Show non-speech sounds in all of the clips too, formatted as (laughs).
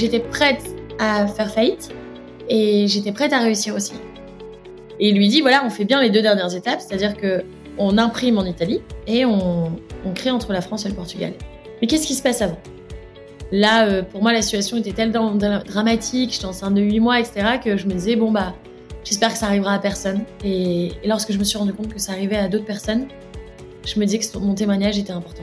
j'étais prête à faire faillite et j'étais prête à réussir aussi. Et il lui dit voilà, on fait bien les deux dernières étapes, c'est-à-dire que on imprime en Italie et on, on crée entre la France et le Portugal. Mais qu'est-ce qui se passe avant? Là, euh, pour moi, la situation était tellement dramatique, j'étais enceinte de 8 mois, etc., que je me disais, bon, bah, j'espère que ça arrivera à personne. Et, et lorsque je me suis rendu compte que ça arrivait à d'autres personnes, je me disais que mon témoignage était important.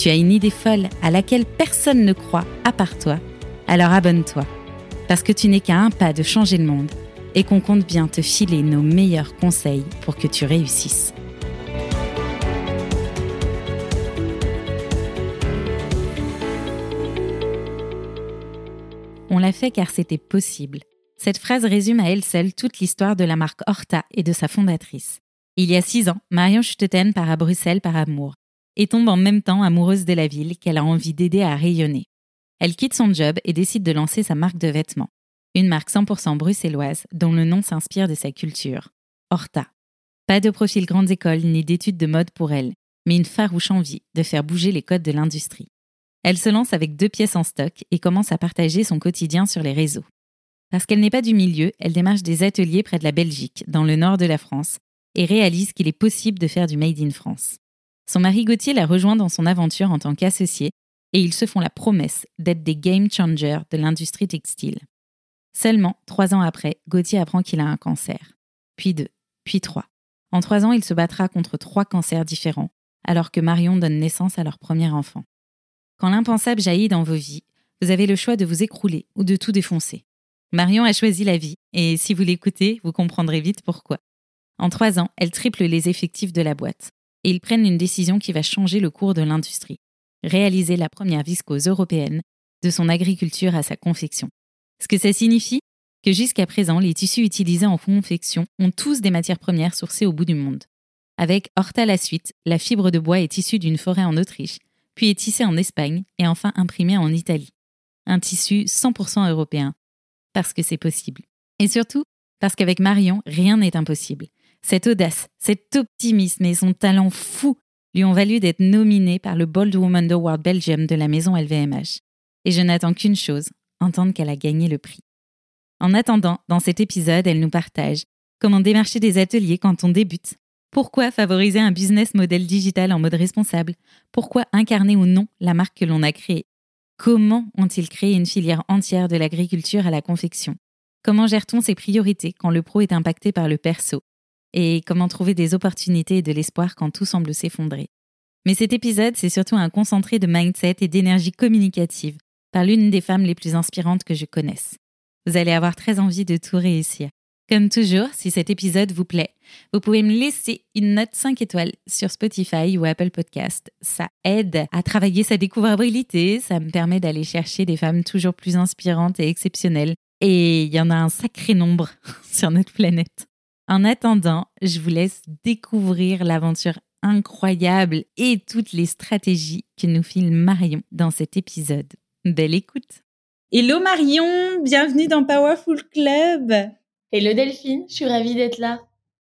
tu as une idée folle à laquelle personne ne croit à part toi, alors abonne-toi, parce que tu n'es qu'à un pas de changer le monde et qu'on compte bien te filer nos meilleurs conseils pour que tu réussisses. On l'a fait car c'était possible. Cette phrase résume à elle seule toute l'histoire de la marque Horta et de sa fondatrice. Il y a six ans, Marion Schutteten part à Bruxelles par amour et tombe en même temps amoureuse de la ville qu'elle a envie d'aider à rayonner. Elle quitte son job et décide de lancer sa marque de vêtements, une marque 100% bruxelloise dont le nom s'inspire de sa culture, Horta. Pas de profil grandes écoles ni d'études de mode pour elle, mais une farouche envie de faire bouger les codes de l'industrie. Elle se lance avec deux pièces en stock et commence à partager son quotidien sur les réseaux. Parce qu'elle n'est pas du milieu, elle démarche des ateliers près de la Belgique, dans le nord de la France, et réalise qu'il est possible de faire du Made in France. Son mari Gauthier la rejoint dans son aventure en tant qu'associé, et ils se font la promesse d'être des game changers de l'industrie textile. Seulement, trois ans après, Gauthier apprend qu'il a un cancer. Puis deux, puis trois. En trois ans, il se battra contre trois cancers différents, alors que Marion donne naissance à leur premier enfant. Quand l'impensable jaillit dans vos vies, vous avez le choix de vous écrouler ou de tout défoncer. Marion a choisi la vie, et si vous l'écoutez, vous comprendrez vite pourquoi. En trois ans, elle triple les effectifs de la boîte, et ils prennent une décision qui va changer le cours de l'industrie. Réaliser la première viscose européenne, de son agriculture à sa confection. Ce que ça signifie? Que jusqu'à présent, les tissus utilisés en confection ont tous des matières premières sourcées au bout du monde. Avec Horta la suite, la fibre de bois est issue d'une forêt en Autriche puis est tissé en Espagne et enfin imprimé en Italie. Un tissu 100% européen, parce que c'est possible. Et surtout, parce qu'avec Marion, rien n'est impossible. Cette audace, cet optimisme et son talent fou lui ont valu d'être nominée par le Bold Woman Award Belgium de la maison LVMH. Et je n'attends qu'une chose, entendre qu'elle a gagné le prix. En attendant, dans cet épisode, elle nous partage comment démarcher des ateliers quand on débute, pourquoi favoriser un business model digital en mode responsable Pourquoi incarner ou non la marque que l'on a créée Comment ont-ils créé une filière entière de l'agriculture à la confection? Comment gère-t-on ses priorités quand le pro est impacté par le perso? Et comment trouver des opportunités et de l'espoir quand tout semble s'effondrer Mais cet épisode, c'est surtout un concentré de mindset et d'énergie communicative par l'une des femmes les plus inspirantes que je connaisse. Vous allez avoir très envie de tout réussir. Comme toujours, si cet épisode vous plaît, vous pouvez me laisser une note 5 étoiles sur Spotify ou Apple Podcast. Ça aide à travailler sa découvrabilité, ça me permet d'aller chercher des femmes toujours plus inspirantes et exceptionnelles. Et il y en a un sacré nombre (laughs) sur notre planète. En attendant, je vous laisse découvrir l'aventure incroyable et toutes les stratégies que nous file Marion dans cet épisode. Belle écoute Hello Marion, bienvenue dans Powerful Club Hello Delphine, je suis ravie d'être là.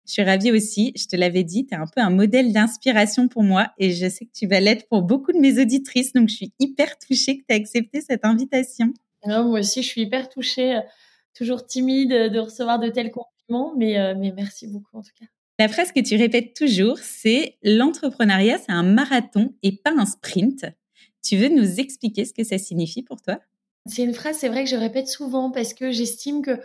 Je suis ravie aussi, je te l'avais dit, tu es un peu un modèle d'inspiration pour moi et je sais que tu vas l'être pour beaucoup de mes auditrices, donc je suis hyper touchée que tu aies accepté cette invitation. moi aussi, je suis hyper touchée, toujours timide de recevoir de tels compliments, mais, euh, mais merci beaucoup en tout cas. La phrase que tu répètes toujours, c'est l'entrepreneuriat, c'est un marathon et pas un sprint. Tu veux nous expliquer ce que ça signifie pour toi? C'est une phrase, c'est vrai que je répète souvent parce que j'estime que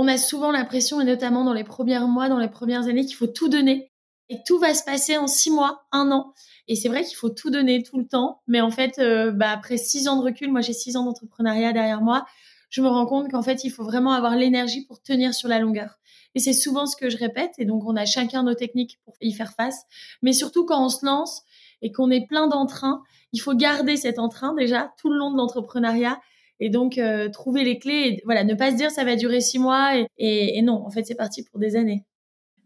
on a souvent l'impression, et notamment dans les premiers mois, dans les premières années, qu'il faut tout donner. Et tout va se passer en six mois, un an. Et c'est vrai qu'il faut tout donner tout le temps. Mais en fait, euh, bah, après six ans de recul, moi j'ai six ans d'entrepreneuriat derrière moi, je me rends compte qu'en fait, il faut vraiment avoir l'énergie pour tenir sur la longueur. Et c'est souvent ce que je répète. Et donc, on a chacun nos techniques pour y faire face. Mais surtout, quand on se lance, et qu'on est plein d'entrain, il faut garder cet entrain déjà tout le long de l'entrepreneuriat et donc euh, trouver les clés. Et, voilà, ne pas se dire ça va durer six mois et, et non, en fait c'est parti pour des années.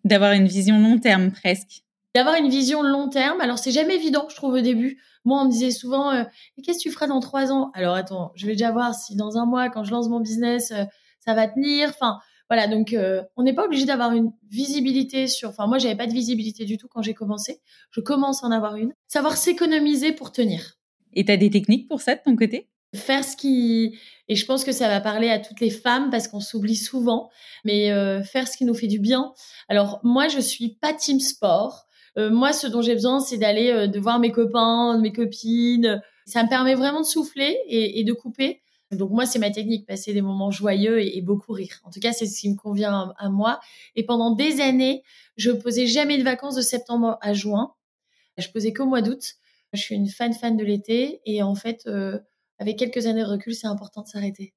D'avoir une vision long terme presque. D'avoir une vision long terme. Alors c'est jamais évident, je trouve au début. Moi, on me disait souvent, euh, qu'est-ce que tu feras dans trois ans? Alors attends, je vais déjà voir si dans un mois, quand je lance mon business, euh, ça va tenir. Enfin, voilà, donc euh, on n'est pas obligé d'avoir une visibilité sur. Enfin, moi, j'avais pas de visibilité du tout quand j'ai commencé. Je commence à en avoir une. Savoir s'économiser pour tenir. Et tu as des techniques pour ça de ton côté? Faire ce qui et je pense que ça va parler à toutes les femmes parce qu'on s'oublie souvent, mais faire ce qui nous fait du bien. Alors moi, je suis pas team sport. Euh, moi, ce dont j'ai besoin, c'est d'aller euh, de voir mes copains, mes copines. Ça me permet vraiment de souffler et, de couper. Donc moi, c'est ma technique, passer des moments joyeux et, beaucoup rire. En tout cas, c'est ce qui me convient à, moi. Et pendant des années, je posais jamais de vacances de septembre à juin. Je posais qu'au mois d'août. Je suis une fan fan de l'été et en fait, euh, avec quelques années de recul, c'est important de s'arrêter.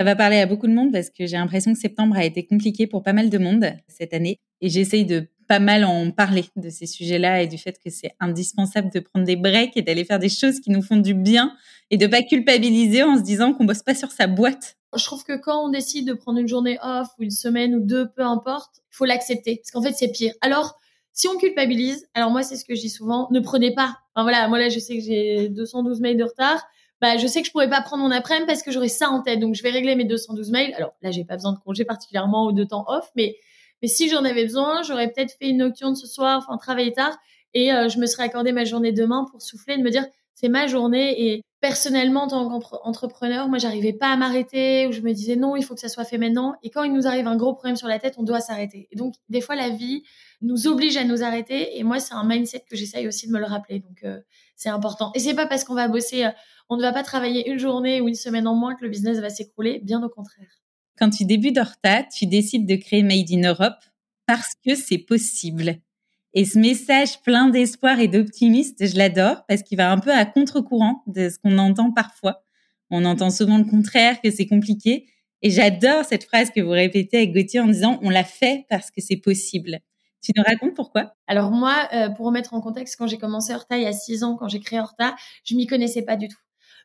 Ça va parler à beaucoup de monde parce que j'ai l'impression que septembre a été compliqué pour pas mal de monde cette année et j'essaye de pas mal en parler de ces sujets-là et du fait que c'est indispensable de prendre des breaks et d'aller faire des choses qui nous font du bien et de pas culpabiliser en se disant qu'on bosse pas sur sa boîte. Je trouve que quand on décide de prendre une journée off ou une semaine ou deux, peu importe, il faut l'accepter parce qu'en fait c'est pire. Alors si on culpabilise, alors moi c'est ce que je dis souvent, ne prenez pas. Enfin voilà, moi là je sais que j'ai 212 mails de retard. Bah, je sais que je pourrais pas prendre mon après-midi parce que j'aurai ça en tête. Donc, je vais régler mes 212 mails. Alors là, j'ai pas besoin de congé particulièrement ou de temps off, mais mais si j'en avais besoin, j'aurais peut-être fait une nocturne ce soir, enfin travailler tard, et euh, je me serais accordé ma journée demain pour souffler, de me dire c'est ma journée. Et personnellement, en tant qu'entrepreneur, moi, j'arrivais pas à m'arrêter, ou je me disais non, il faut que ça soit fait maintenant. Et quand il nous arrive un gros problème sur la tête, on doit s'arrêter. Et donc, des fois, la vie nous oblige à nous arrêter. Et moi, c'est un mindset que j'essaye aussi de me le rappeler. Donc, euh, c'est important. Et c'est pas parce qu'on va bosser, euh, on ne va pas travailler une journée ou une semaine en moins que le business va s'écrouler. Bien au contraire quand tu débutes Horta, tu décides de créer Made in Europe parce que c'est possible. Et ce message plein d'espoir et d'optimisme, je l'adore parce qu'il va un peu à contre-courant de ce qu'on entend parfois. On entend souvent le contraire, que c'est compliqué. Et j'adore cette phrase que vous répétez avec Gauthier en disant on l'a fait parce que c'est possible. Tu nous racontes pourquoi? Alors moi, euh, pour remettre en contexte, quand j'ai commencé Horta il y a six ans, quand j'ai créé Horta, je m'y connaissais pas du tout.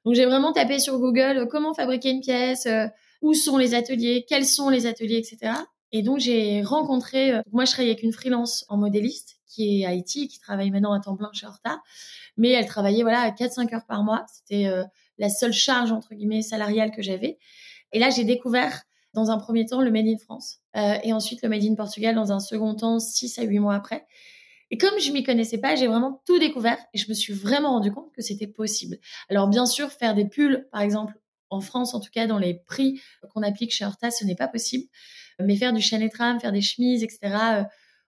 Donc j'ai vraiment tapé sur Google euh, comment fabriquer une pièce, euh, où sont les ateliers, quels sont les ateliers, etc. Et donc j'ai rencontré, euh, moi je travaille avec une freelance en modéliste qui est Haïti, qui travaille maintenant à temps plein chez Horta, mais elle travaillait voilà à 4-5 heures par mois. C'était euh, la seule charge entre guillemets salariale que j'avais. Et là j'ai découvert dans un premier temps le Made in France euh, et ensuite le Made in Portugal dans un second temps 6 à 8 mois après. Et comme je m'y connaissais pas, j'ai vraiment tout découvert et je me suis vraiment rendu compte que c'était possible. Alors bien sûr, faire des pulls, par exemple, en France, en tout cas, dans les prix qu'on applique chez Horta, ce n'est pas possible. Mais faire du chaîne tram, faire des chemises, etc., euh,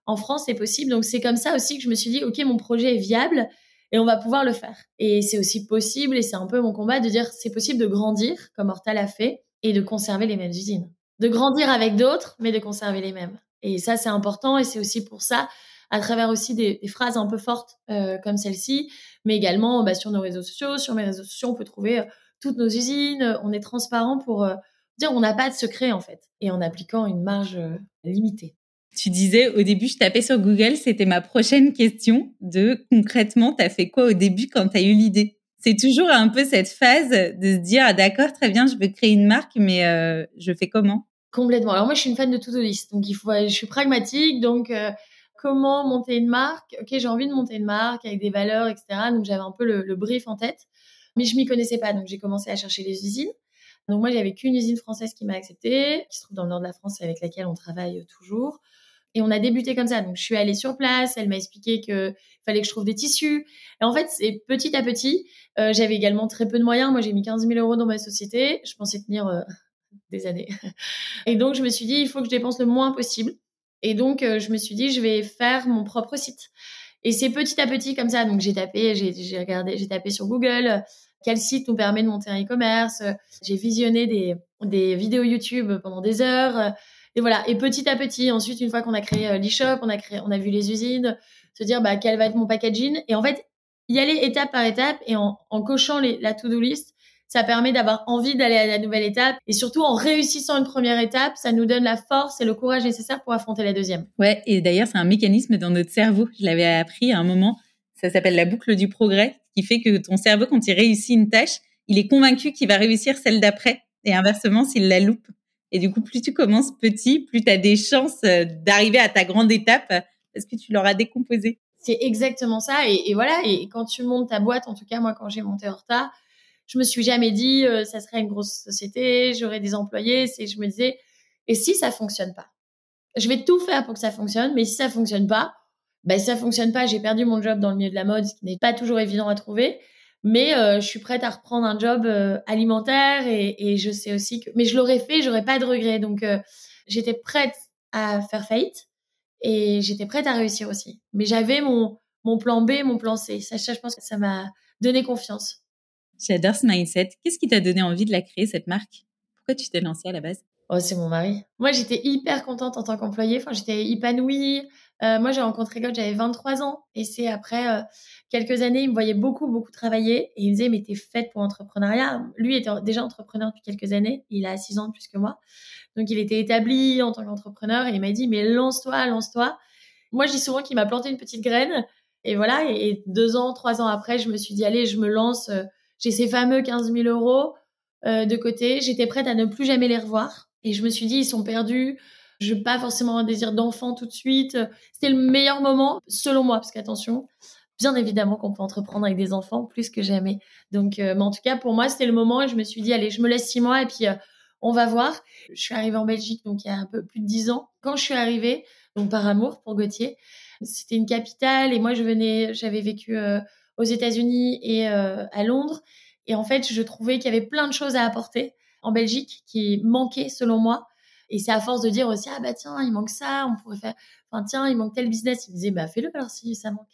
en France, c'est possible. Donc, c'est comme ça aussi que je me suis dit, OK, mon projet est viable et on va pouvoir le faire. Et c'est aussi possible, et c'est un peu mon combat, de dire, c'est possible de grandir, comme Horta l'a fait, et de conserver les mêmes usines. De grandir avec d'autres, mais de conserver les mêmes. Et ça, c'est important, et c'est aussi pour ça, à travers aussi des, phrases un peu fortes euh, comme celle-ci, mais également bah, sur nos réseaux sociaux. Sur mes réseaux sociaux, on peut trouver euh, toutes nos usines, on est transparent pour euh, dire on n'a pas de secret en fait, et en appliquant une marge euh, limitée. Tu disais au début, je tapais sur Google, c'était ma prochaine question de concrètement, tu as fait quoi au début quand tu as eu l'idée? C'est toujours un peu cette phase de se dire, ah, d'accord, très bien, je veux créer une marque, mais euh, je fais comment? Complètement. Alors moi, je suis une fan de to-do list, donc il faut, je suis pragmatique, donc comment monter une marque? Ok, j'ai envie de monter une marque avec des valeurs, etc. Donc j'avais un peu le brief en tête mais je m'y connaissais pas, donc j'ai commencé à chercher les usines. Donc moi, j'avais qu'une usine française qui m'a acceptée, qui se trouve dans le nord de la France et avec laquelle on travaille toujours. Et on a débuté comme ça. Donc je suis allée sur place, elle m'a expliqué que fallait que je trouve des tissus. Et en fait, c'est petit à petit. Euh, j'avais également très peu de moyens. Moi, j'ai mis 15 000 euros dans ma société. Je pensais tenir euh, (laughs) des années. (laughs) Et donc je me suis dit, il faut que je dépense le moins possible. Et donc euh, je me suis dit, je vais faire mon propre site. Et c'est petit à petit comme ça. Donc j'ai tapé, j'ai regardé, j'ai tapé sur Google quel site nous permet de monter un e-commerce. J'ai visionné des, des vidéos YouTube pendant des heures. Et voilà. Et petit à petit, ensuite, une fois qu'on a créé euh, l'e-shop, on a créé, on a vu les usines, se dire bah quel va être mon packaging. Et en fait, y aller étape par étape et en, en cochant les, la to-do list, ça permet d'avoir envie d'aller à la nouvelle étape et surtout en réussissant une première étape, ça nous donne la force et le courage nécessaire pour affronter la deuxième. Ouais, et d'ailleurs, c'est un mécanisme dans notre cerveau. Je l'avais appris à un moment. Ça s'appelle la boucle du progrès, qui fait que ton cerveau, quand il réussit une tâche, il est convaincu qu'il va réussir celle d'après. Et inversement, s'il la loupe. Et du coup, plus tu commences petit, plus tu as des chances euh, d'arriver à ta grande étape parce que tu l'auras décomposé. C'est exactement ça. Et, voilà. Et quand tu montes ta boîte, en tout cas, moi, quand j'ai monté Horta, je me suis jamais dit, euh, ça serait une grosse société, j'aurais des employés. C'est, je me disais, et si ça fonctionne pas? Je vais tout faire pour que ça fonctionne, mais si ça fonctionne pas, ben, si ça fonctionne pas, j'ai perdu mon job dans le milieu de la mode, ce qui n'est pas toujours évident à trouver. Mais euh, je suis prête à reprendre un job euh, alimentaire et, et, je sais aussi que, mais je l'aurais fait, j'aurais pas de regrets. Donc euh, j'étais prête à faire faillite et j'étais prête à réussir aussi. Mais j'avais mon mon plan B, mon plan C. Ça, je pense que ça m'a donné confiance. J'adore ce mindset. Qu'est-ce qui t'a donné envie de la créer cette marque? Pourquoi tu t'es lancée à la base? Oh, c'est mon mari. Moi, j'étais hyper contente en tant qu'employée. Enfin, j'étais épanouie. Euh, moi, j'ai rencontré God, j'avais 23 ans. Et c'est après euh, quelques années, il me voyait beaucoup, beaucoup travailler. Et il me disait, mais t'es faite pour l'entrepreneuriat. Lui était déjà entrepreneur depuis quelques années. Il a 6 ans de plus que moi. Donc, il était établi en tant qu'entrepreneur. Et il m'a dit, mais lance-toi, lance-toi. Moi, je dis souvent qu'il m'a planté une petite graine. Et voilà. Et, deux ans, trois ans après, je me suis dit, allez, je me lance. J'ai ces fameux 15 000 euros euh, de côté. J'étais prête à ne plus jamais les revoir. Et je me suis dit, ils sont perdus. Je n'ai pas forcément un désir d'enfant tout de suite. C'était le meilleur moment, selon moi, parce qu'attention, bien évidemment qu'on peut entreprendre avec des enfants plus que jamais. Donc, euh, mais en tout cas, pour moi, c'était le moment et je me suis dit, allez, je me laisse six mois et puis euh, on va voir. Je suis arrivée en Belgique, donc il y a un peu plus de dix ans. Quand je suis arrivée, donc par amour pour Gauthier, c'était une capitale et moi, je venais, j'avais vécu aux États-Unis et à Londres. Et en fait, je trouvais qu'il y avait plein de choses à apporter en Belgique qui manquaient selon moi. Et c'est à force de dire aussi, ah bah tiens, il manque ça, on pourrait faire, enfin tiens, il manque tel business. Il me disait, bah fais-le alors si ça manque.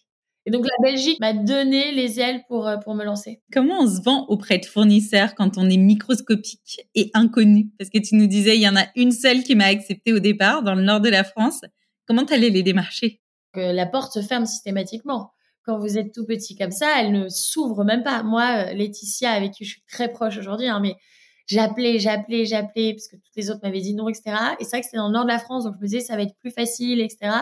Et donc la Belgique m'a donné les ailes pour, euh, pour me lancer. Comment on se vend auprès de fournisseurs quand on est microscopique et inconnu? Parce que tu nous disais, il y en a une seule qui m'a accepté au départ, dans le nord de la France. Comment t'allais les démarcher? La porte se ferme systématiquement. Quand vous êtes tout petit comme ça, elle ne s'ouvre même pas. Moi, euh, Laetitia, avec qui je suis très proche aujourd'hui, hein, mais j'appelais, j'appelais, j'appelais, parce que toutes les autres m'avaient dit non, etc. Et c'est vrai que c'était dans le nord de la France, donc je me disais, ça va être plus facile, etc.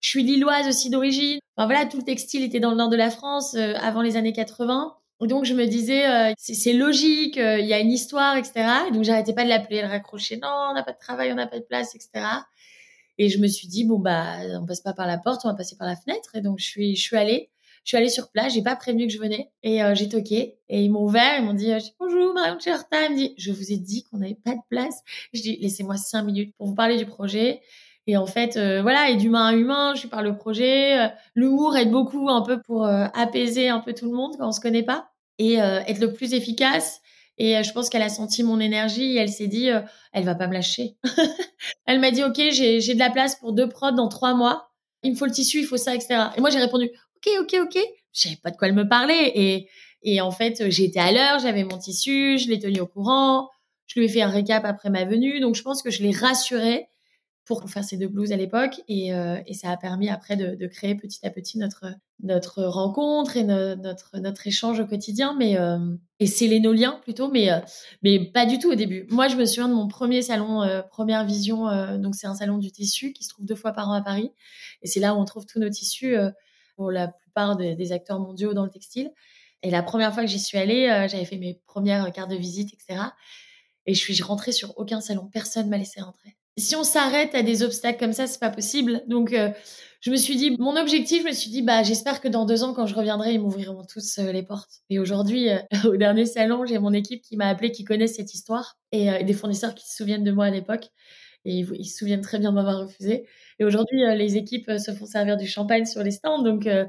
Je suis lilloise aussi d'origine. Voilà, tout le textile était dans le nord de la France euh, avant les années 80. Donc je me disais, euh, c'est logique, il y a une histoire, etc. Et donc j'arrêtais pas de l'appeler, de raccrocher. Non, on n'a pas de travail, on n'a pas de place, etc. Et je me suis dit, bon bah, on passe pas par la porte, on va passer par la fenêtre. Et donc je suis, je suis allée. Je suis allée sur place, j'ai pas prévenu que je venais et euh, j'ai toqué et ils m'ont ouvert, ils m'ont dit euh, bonjour Marion Cherta, ils me dit je vous ai dit qu'on n'avait pas de place. Je dis laissez-moi cinq minutes pour vous parler du projet. Et en fait, euh, voilà, et d'humain à humain, je parle le projet. L'humour aide beaucoup un peu pour apaiser un peu tout le monde quand on se connaît pas et être le plus efficace. Et je pense qu'elle a senti mon énergie et elle s'est dit, elle va pas me lâcher. (laughs) elle m'a dit, OK, j'ai de la place pour deux prods dans trois mois. Il me faut le tissu, il faut ça, etc. Et moi, j'ai répondu, ok, ok, ok. Je pas de quoi elle me parlait. Et, et en fait, j'étais à l'heure, j'avais mon tissu, je l'ai tenu au courant. Je lui ai fait un récap après ma venue. Donc, je pense que je l'ai rassurée pour faire ces deux blues à l'époque. Et, euh, et, ça a permis après de, de, créer petit à petit notre, notre rencontre et notre, notre échange au quotidien. Mais, euh, et les nos liens plutôt, mais, euh, mais pas du tout au début. Moi, je me souviens de mon premier salon, euh, Première Vision. donc, c'est un salon du tissu qui se trouve deux fois par an à Paris. Et c'est là où on trouve tous nos tissus pour la plupart des, acteurs mondiaux dans le textile. Et la première fois que j'y suis allée, euh, j'avais fait mes premières cartes de visite, etc. Et je suis rentrée sur aucun salon. Personne m'a laissé rentrer. Si on s'arrête à des obstacles comme ça, c'est pas possible. Donc, euh, je me suis dit, mon objectif, je me suis dit, bah, j'espère que dans deux ans, quand je reviendrai, ils m'ouvriront tous euh, les portes. Et aujourd'hui, (laughs) au dernier salon, j'ai mon équipe qui m'a appelé, qui connaît cette histoire, et des fournisseurs qui se souviennent de moi à l'époque et ils, se souviennent très bien de m'avoir refusé. Et aujourd'hui, euh, les équipes euh, se font servir du champagne sur les stands, donc euh,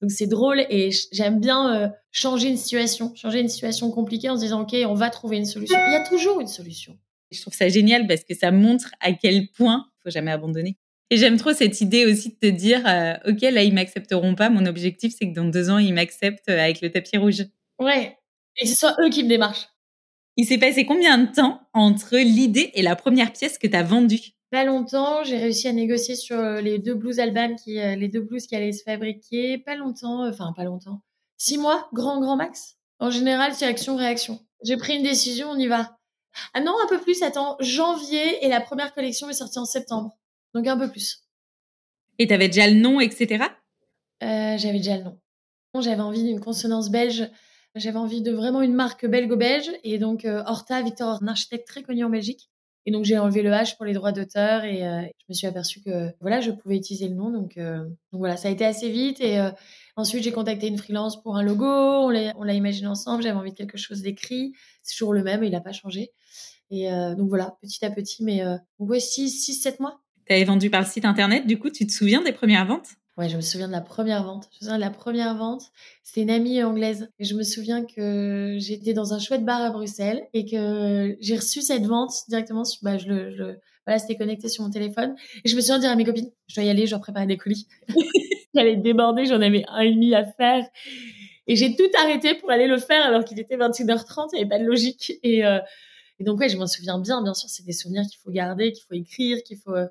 donc c'est drôle et j'aime bien changer une situation, changer une situation compliquée en se disant ok, on va trouver une solution. Il y a toujours une solution. Je trouve ça génial parce que ça montre à quel point faut jamais abandonner. Et j'aime trop cette idée aussi de te dire ok là ils m'accepteront pas. Mon objectif c'est que dans deux ans ils m'acceptent avec le tapis rouge. Ouais. Et que ce soit eux qui me démarchent. Il s'est passé combien de temps entre l'idée et la première pièce que tu as vendue? Pas longtemps. J'ai réussi à négocier sur euh, les deux qui, euh, les deux blouses qui allaient se fabriquer. Pas longtemps, euh, enfin pas longtemps. Six mois, grand grand max? En général, c'est action-réaction. J'ai pris une décision, on y va. Ah non, un peu plus. Attends, janvier et la première collection est sortie en septembre. Donc un peu plus. Et t'avais déjà le nom, etc. J'avais déjà le nom. J'avais envie d'une consonance belge. J'avais envie de vraiment une marque belgo-belge. Et donc, Horta, Victor, un architecte très connu en Belgique. Et donc, j'ai enlevé le H pour les droits d'auteur et je me suis aperçue que voilà, je pouvais utiliser le nom. Donc, donc voilà, ça a été assez vite. Et ensuite, j'ai contacté une freelance pour un logo. On l'a imaginé ensemble. J'avais envie de quelque chose d'écrit. C'est toujours le même, il n'a pas changé. Et donc voilà, petit à petit, mais ouais, 6, 6, 7 mois. Tu vendu par le site internet, du coup, tu te souviens des premières ventes? Ouais, je me souviens de la première vente. Je me souviens de la première vente. C'était une amie anglaise. Et je me souviens que j'étais dans un chouette bar à Bruxelles et que j'ai reçu cette vente directement. Sur, bah, je le, je, voilà, c'était connecté sur mon téléphone. Et je me souviens de dire à mes copines, je dois y aller, je dois préparer des colis. (laughs) J'allais déborder, j'en avais un et demi à faire. Et j'ai tout arrêté pour aller le faire alors qu'il était 21h30, il n'y avait pas de logique. Et, euh, et donc, ouais, je m'en souviens bien. Bien sûr, c'est des souvenirs qu'il faut garder, qu'il faut écrire, qu'il faut... Euh,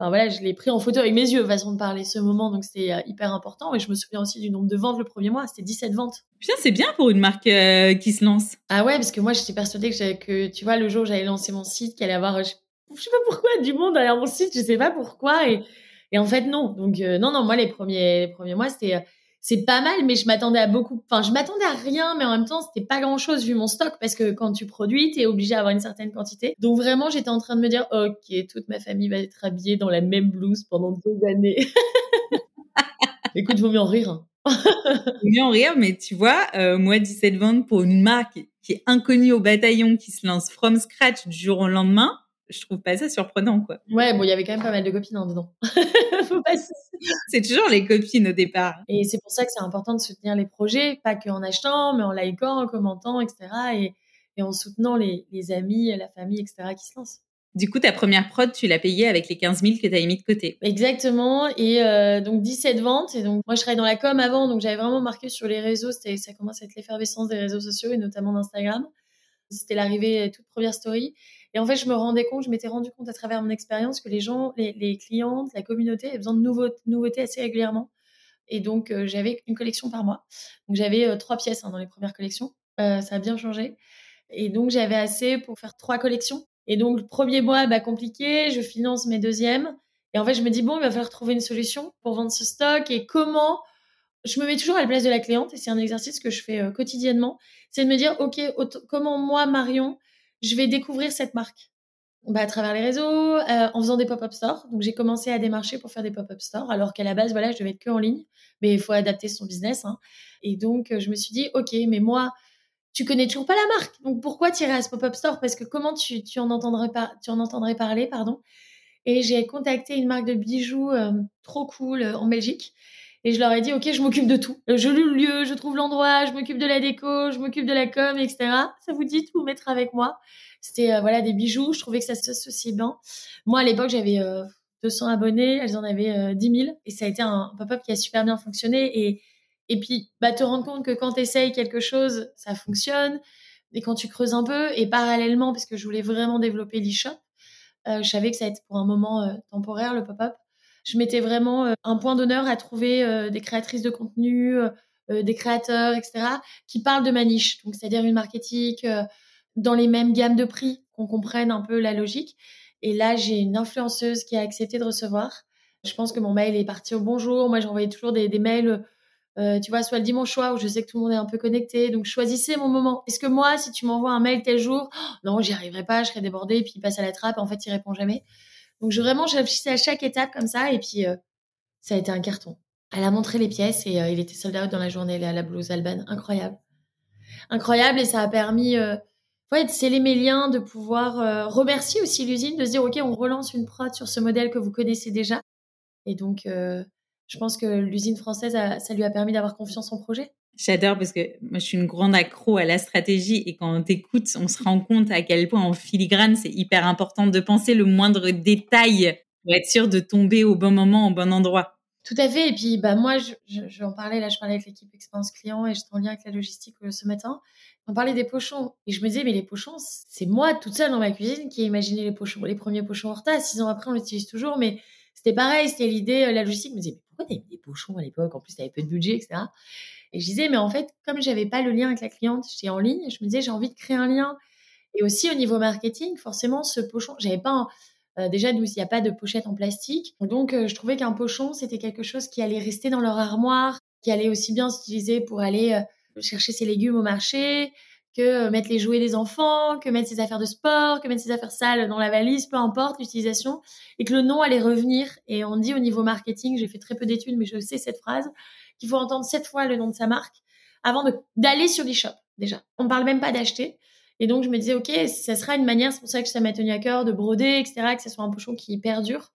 Enfin, voilà, je l'ai pris en photo avec mes yeux, façon de parler, ce moment. Donc, c'était euh, hyper important. Et je me souviens aussi du nombre de ventes le premier mois. C'était 17 ventes. Putain, c'est bien pour une marque euh, qui se lance. Ah ouais, parce que moi, j'étais persuadée que, que, tu vois, le jour où j'allais lancer mon site, qu'il allait avoir, je, sais pas pourquoi, du monde derrière mon site. Je sais pas pourquoi. Et, et en fait, non. Donc, euh, non, non, moi, les premiers, les premiers mois, c'était c'est pas mal, mais je m'attendais à beaucoup. Enfin, je m'attendais à rien, mais en même temps, c'était pas grand chose vu mon stock parce que quand tu produis, t'es obligé d'avoir une certaine quantité. Donc vraiment, j'étais en train de me dire, ok, toute ma famille va être habillée dans la même blouse pendant deux années. (laughs) Écoute, vaut mieux en rire. Hein. vaut mieux en rire, mais tu vois, euh, moi, 17 ventes pour une marque qui est inconnue au bataillon, qui se lance from scratch du jour au lendemain, je trouve pas ça surprenant, quoi. Ouais, bon, il y avait quand même pas mal de copines hein, dedans. (laughs) c'est toujours les copines au départ. Et c'est pour ça que c'est important de soutenir les projets, pas qu'en achetant, mais en likant, en commentant, etc. Et, et en soutenant les, les, amis, la famille, etc. qui se lancent. Du coup, ta première prod, tu l'as payée avec les 15 000 que tu as mis de côté. Exactement. Et euh, donc, 17 ventes. Et donc, moi, je travaillais dans la com avant, donc j'avais vraiment marqué sur les réseaux. Ça commence à être l'effervescence des réseaux sociaux et notamment d'Instagram. C'était l'arrivée toute première story. Et en fait, je me rendais compte, je m'étais rendu compte à travers mon expérience que les gens, les, clientes, la communauté avaient besoin de nouveautés assez régulièrement. Et donc, euh, j'avais une collection par mois. Donc, j'avais euh, trois pièces hein, dans les premières collections. Euh, ça a bien changé. Et donc, j'avais assez pour faire trois collections. Et donc, le premier mois, bah, compliqué. Je finance mes deuxièmes. Et en fait, je me dis, bon, il va falloir trouver une solution pour vendre ce stock et comment? Je me mets toujours à la place de la cliente et c'est un exercice que je fais quotidiennement. C'est de me dire, OK, comment moi, Marion, je vais découvrir cette marque bah, à travers les réseaux, euh, en faisant des pop-up stores. Donc j'ai commencé à démarcher pour faire des pop-up stores, alors qu'à la base, voilà, je devais être que en ligne, mais il faut adapter son business. Hein. Et donc je me suis dit, ok, mais moi, tu connais toujours pas la marque, donc pourquoi tirer à ce pop-up store? Parce que comment tu, tu en entendrais pas, tu en entendrais parler, pardon? Et j'ai contacté une marque de bijoux euh, trop cool euh, en Belgique. Et je leur ai dit, OK, je m'occupe de tout. Je loue le lieu, je trouve l'endroit, je m'occupe de la déco, je m'occupe de la com, etc. Ça vous dit de vous mettre avec moi. C'était, euh, voilà, des bijoux. Je trouvais que ça s'associait bien. Moi, à l'époque, j'avais 200 euh, abonnés. Elles en avaient 10 euh, 000. Et ça a été un pop-up qui a super bien fonctionné. Et, et puis, bah, te rendre compte que quand tu essayes quelque chose, ça fonctionne. Et quand tu creuses un peu, et parallèlement, parce que je voulais vraiment développer l'e-shop, je savais que ça allait être pour un moment temporaire, le pop-up je mettais vraiment euh, un point d'honneur à trouver euh, des créatrices de contenu, euh, des créateurs, etc., qui parlent de ma niche. Donc, c'est-à-dire une marketing dans les mêmes gammes de prix, qu'on comprenne un peu la logique. Et là, j'ai une influenceuse qui a accepté de recevoir. Je pense que mon mail est parti au bonjour. Moi, j'envoyais toujours des, mails, tu vois, soit le dimanche soir où je sais que tout le monde est un peu connecté. Donc, choisissez mon moment. Est-ce que moi, si tu m'envoies un mail tel jour, oh, non, j'y arriverai pas, je serai débordée, puis il passe à la trappe. En fait, il répond jamais. Donc je, vraiment, j'ai réfléchi à chaque étape comme ça. Et puis, euh, ça a été un carton. Elle a montré les pièces et euh, il était sold out dans la journée. À la blouse Alban. Incroyable. Incroyable. Et ça a permis euh, ouais, de sceller mes liens, de pouvoir remercier aussi l'usine, de se dire, OK, on relance une prod sur ce modèle que vous connaissez déjà. Et donc, je pense que l'usine française, ça lui a permis d'avoir confiance en projet. J'adore parce que moi, je suis une grande accro à la stratégie et quand on t'écoute, on se rend compte à quel point en filigrane, c'est hyper important de penser le moindre détail pour être sûr de tomber au bon moment, au bon endroit. Tout à fait. Et puis, bah, moi, je, je, en parlais, là, je parlais avec l'équipe expérience client et j'étais en lien avec la logistique euh, ce matin. On parlait des pochons. Et je me disais, mais les pochons, c'est moi toute seule dans ma cuisine qui ai imaginé les pochons, les premiers pochons Horta. Six ans après, on les utilise toujours, mais c'était pareil, c'était l'idée, euh, la logistique. Je me disais, pourquoi t'avais des pochons à l'époque? En plus, t'avais peu de budget, etc. Et je disais, mais en fait, comme j'avais pas le lien avec la cliente, j'étais en ligne, je me disais, j'ai envie de créer un lien. Et aussi au niveau marketing, forcément, ce pochon, j'avais pas euh, déjà nous, il n'y a pas de pochette en plastique, donc euh, je trouvais qu'un pochon c'était quelque chose qui allait rester dans leur armoire. qui allait aussi bien s'utiliser pour aller euh, chercher ses légumes au marché, que euh, mettre les jouets des enfants, que mettre ses affaires de sport, que mettre ses affaires sales dans la valise, peu importe l'utilisation, et que le nom allait revenir. Et on dit au niveau marketing, j'ai fait très peu d'études, mais je sais cette phrase, qu'il faut entendre sept fois le nom de sa marque avant d'aller sur l'e-shop déjà. On parle même pas d'acheter. Et donc je me disais, ok, ça sera une manière, c'est pour ça que ça m'a tenu à cœur de broder, etc., que ce soit un pochon qui perdure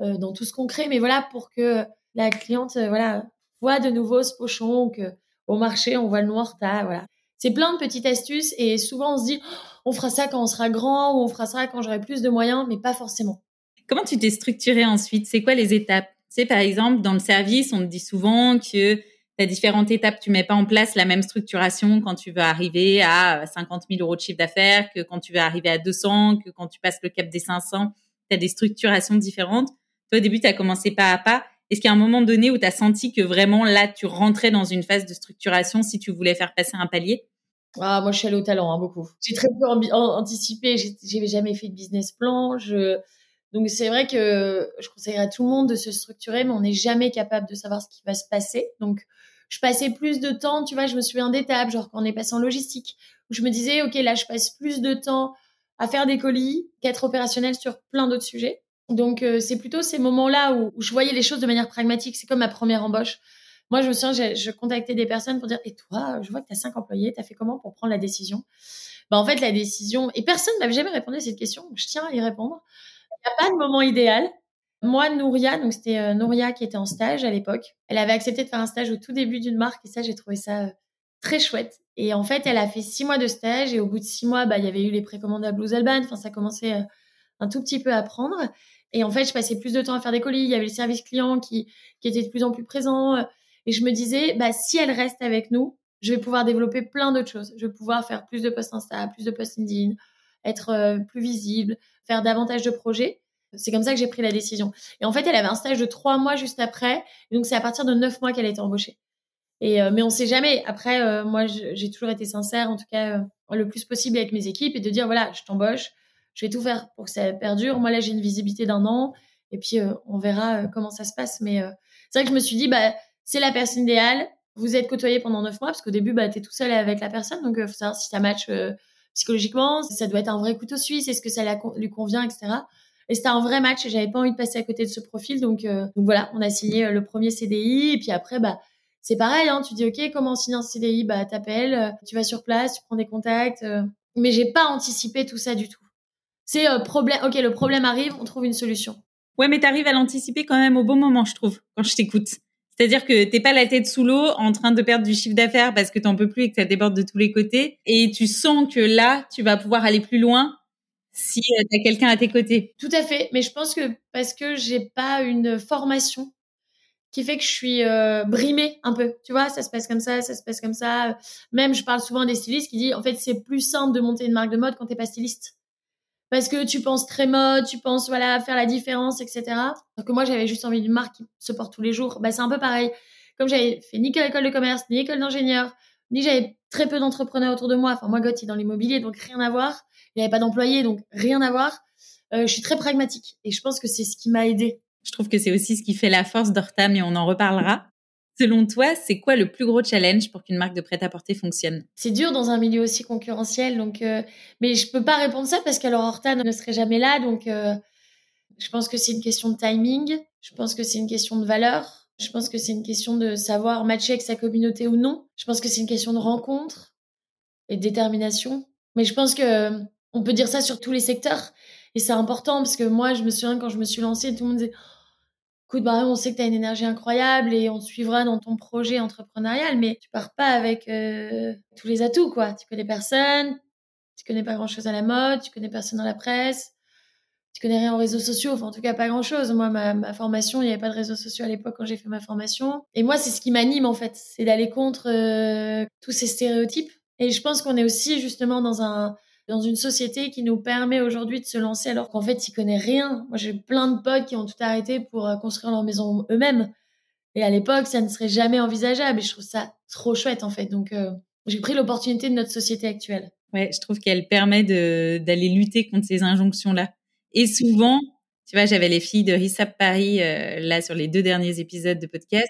euh, dans tout ce qu'on crée, mais voilà pour que la cliente, euh, voilà, voit de nouveau ce pochon, que au marché on voit le noir, voilà c'est plein de petites astuces et souvent on se dit oh, on fera ça quand on sera grand ou on fera ça quand j'aurai plus de moyens, mais pas forcément. Comment tu t'es structuré ensuite? C'est quoi les étapes? C'est par exemple dans le service, on te dit souvent que tu as différentes étapes, tu mets pas en place la même structuration quand tu veux arriver à 50 000 euros de chiffre d'affaires que quand tu veux arriver à 200, que quand tu passes le cap des 500, tu as des structurations différentes. Toi au début, tu as commencé pas à pas. Est-ce qu'il y a un moment donné où tu as senti que vraiment là, tu rentrais dans une phase de structuration si tu voulais faire passer un palier? Ah, moi, je suis allée au talent, hein, beaucoup. J'ai très peu anticipé. J'avais jamais fait de business plan. Je... Donc, c'est vrai que je conseillerais à tout le monde de se structurer, mais on n'est jamais capable de savoir ce qui va se passer. Donc, je passais plus de temps, tu vois, je me souviens d'étapes, genre quand on est passé en logistique, où je me disais, OK, là, je passe plus de temps à faire des colis qu'être opérationnel sur plein d'autres sujets. Donc, euh, c'est plutôt ces moments-là où, où, je voyais les choses de manière pragmatique. C'est comme ma première embauche. Moi, je me souviens, je contactais des personnes pour dire Et toi, je vois que tu as cinq employés, tu as fait comment pour prendre la décision? Bah, En fait, la décision, et personne ne m'avait jamais répondu à cette question, je tiens à y répondre. Il n'y a pas de moment idéal. Moi, Nouria, donc c'était euh, Nouria qui était en stage à l'époque, elle avait accepté de faire un stage au tout début d'une marque et ça, j'ai trouvé ça euh, très chouette. Et en fait, elle a fait six mois de stage et au bout de six mois, bah, il y avait eu les précommandes à Blues Alban. Enfin, ça commençait euh, un tout petit peu à prendre. Et en fait, je passais plus de temps à faire des colis. Il y avait le service client qui, qui était de plus en plus présent. Et je me disais, bah, si elle reste avec nous, je vais pouvoir développer plein d'autres choses. Je vais pouvoir faire plus de posts Insta, plus de posts LinkedIn, être euh, plus visible, faire davantage de projets. C'est comme ça que j'ai pris la décision. Et en fait, elle avait un stage de trois mois juste après. Donc, c'est à partir de neuf mois qu'elle a été embauchée. Et, euh, mais on sait jamais. Après, euh, moi, j'ai toujours été sincère, en tout cas, le plus possible avec mes équipes et de dire, voilà, je t'embauche. Je vais tout faire pour que ça perdure. Moi, là, j'ai une visibilité d'un an. Et puis, on verra comment ça se passe. Mais c'est vrai que je me suis dit, bah, c'est la personne idéale. Vous êtes côtoyé pendant neuf mois parce qu'au début, bah, tu tout seul avec la personne. Donc, il euh, faut savoir si ça match euh, psychologiquement. Ça doit être un vrai couteau suisse. Est-ce que ça lui convient, etc. Et c'était un vrai match. J'avais pas envie de passer à côté de ce profil. Donc, euh, donc voilà, on a signé le premier CDI. Et puis après, bah, c'est pareil. Hein, tu dis, OK, comment on signe un CDI Bah, t'appelles, tu vas sur place, tu prends des contacts. mais j'ai pas anticipé tout ça du tout. C'est problème. OK, le problème arrive, on trouve une solution. Ouais, mais tu arrives à l'anticiper quand même au bon moment, je trouve, quand je t'écoute. C'est-à-dire que t'es pas la tête sous l'eau en train de perdre du chiffre d'affaires parce que t'en peux plus et que ça déborde de tous les côtés. Et tu sens que là, tu vas pouvoir aller plus loin si euh, tu as quelqu'un à tes côtés. Tout à fait. Mais je pense que parce que j'ai pas une formation qui fait que je suis euh, brimée un peu. Tu vois, ça se passe comme ça, ça se passe comme ça. Même, je parle souvent des stylistes qui disent, en fait, c'est plus simple de monter une marque de mode quand t'es pas styliste parce que tu penses très mode, tu penses voilà faire la différence, etc. Donc que moi j'avais juste envie d'une marque qui se porte tous les jours. Bah c'est un peu pareil. Comme j'avais fait ni école de commerce, ni école d'ingénieur, ni j'avais très peu d'entrepreneurs autour de moi. Enfin moi Gauthier dans l'immobilier, donc rien à voir. Il n'y avait pas d'employés, donc rien à voir. Euh, je suis très pragmatique et je pense que c'est ce qui m'a aidé. Je trouve que c'est aussi ce qui fait la force d'Hortam et on en reparlera. Selon toi, c'est quoi le plus gros challenge pour qu'une marque de prêt-à-porter fonctionne? C'est dur dans un milieu aussi concurrentiel, donc euh, mais je peux pas répondre ça parce qu'alors Horta ne serait jamais là, donc euh, je pense que c'est une question de timing, je pense que c'est une question de valeur, je pense que c'est une question de savoir matcher avec sa communauté ou non, je pense que c'est une question de rencontre et de détermination, mais je pense que euh, on peut dire ça sur tous les secteurs et c'est important parce que moi je me souviens quand je me suis lancée, tout le monde disait écoute, bah, on sait que tu as une énergie incroyable et on te suivra dans ton projet entrepreneurial, mais tu pars pas avec euh, tous les atouts, quoi. Tu connais personne, tu connais pas grand chose à la mode, tu connais personne dans la presse, tu connais rien aux réseaux sociaux, enfin, en tout cas, pas grand chose. Moi, ma, formation, il n'y avait pas de réseaux sociaux à l'époque quand j'ai fait ma formation. Et moi, c'est ce qui m'anime, en fait, c'est d'aller contre euh, tous ces stéréotypes. Et je pense qu'on est aussi, justement, dans un, dans une société qui nous permet aujourd'hui de se lancer alors qu'en fait, ils connaissent rien. Moi, j'ai plein de potes qui ont tout arrêté pour euh, construire leur maison eux-mêmes. Et à l'époque, ça ne serait jamais envisageable. Et je trouve ça trop chouette, en fait. Donc, euh, j'ai pris l'opportunité de notre société actuelle. Ouais, je trouve qu'elle permet d'aller lutter contre ces injonctions-là. Et souvent, tu vois, j'avais les filles de Rissap Paris, euh, là, sur les deux derniers épisodes de podcast.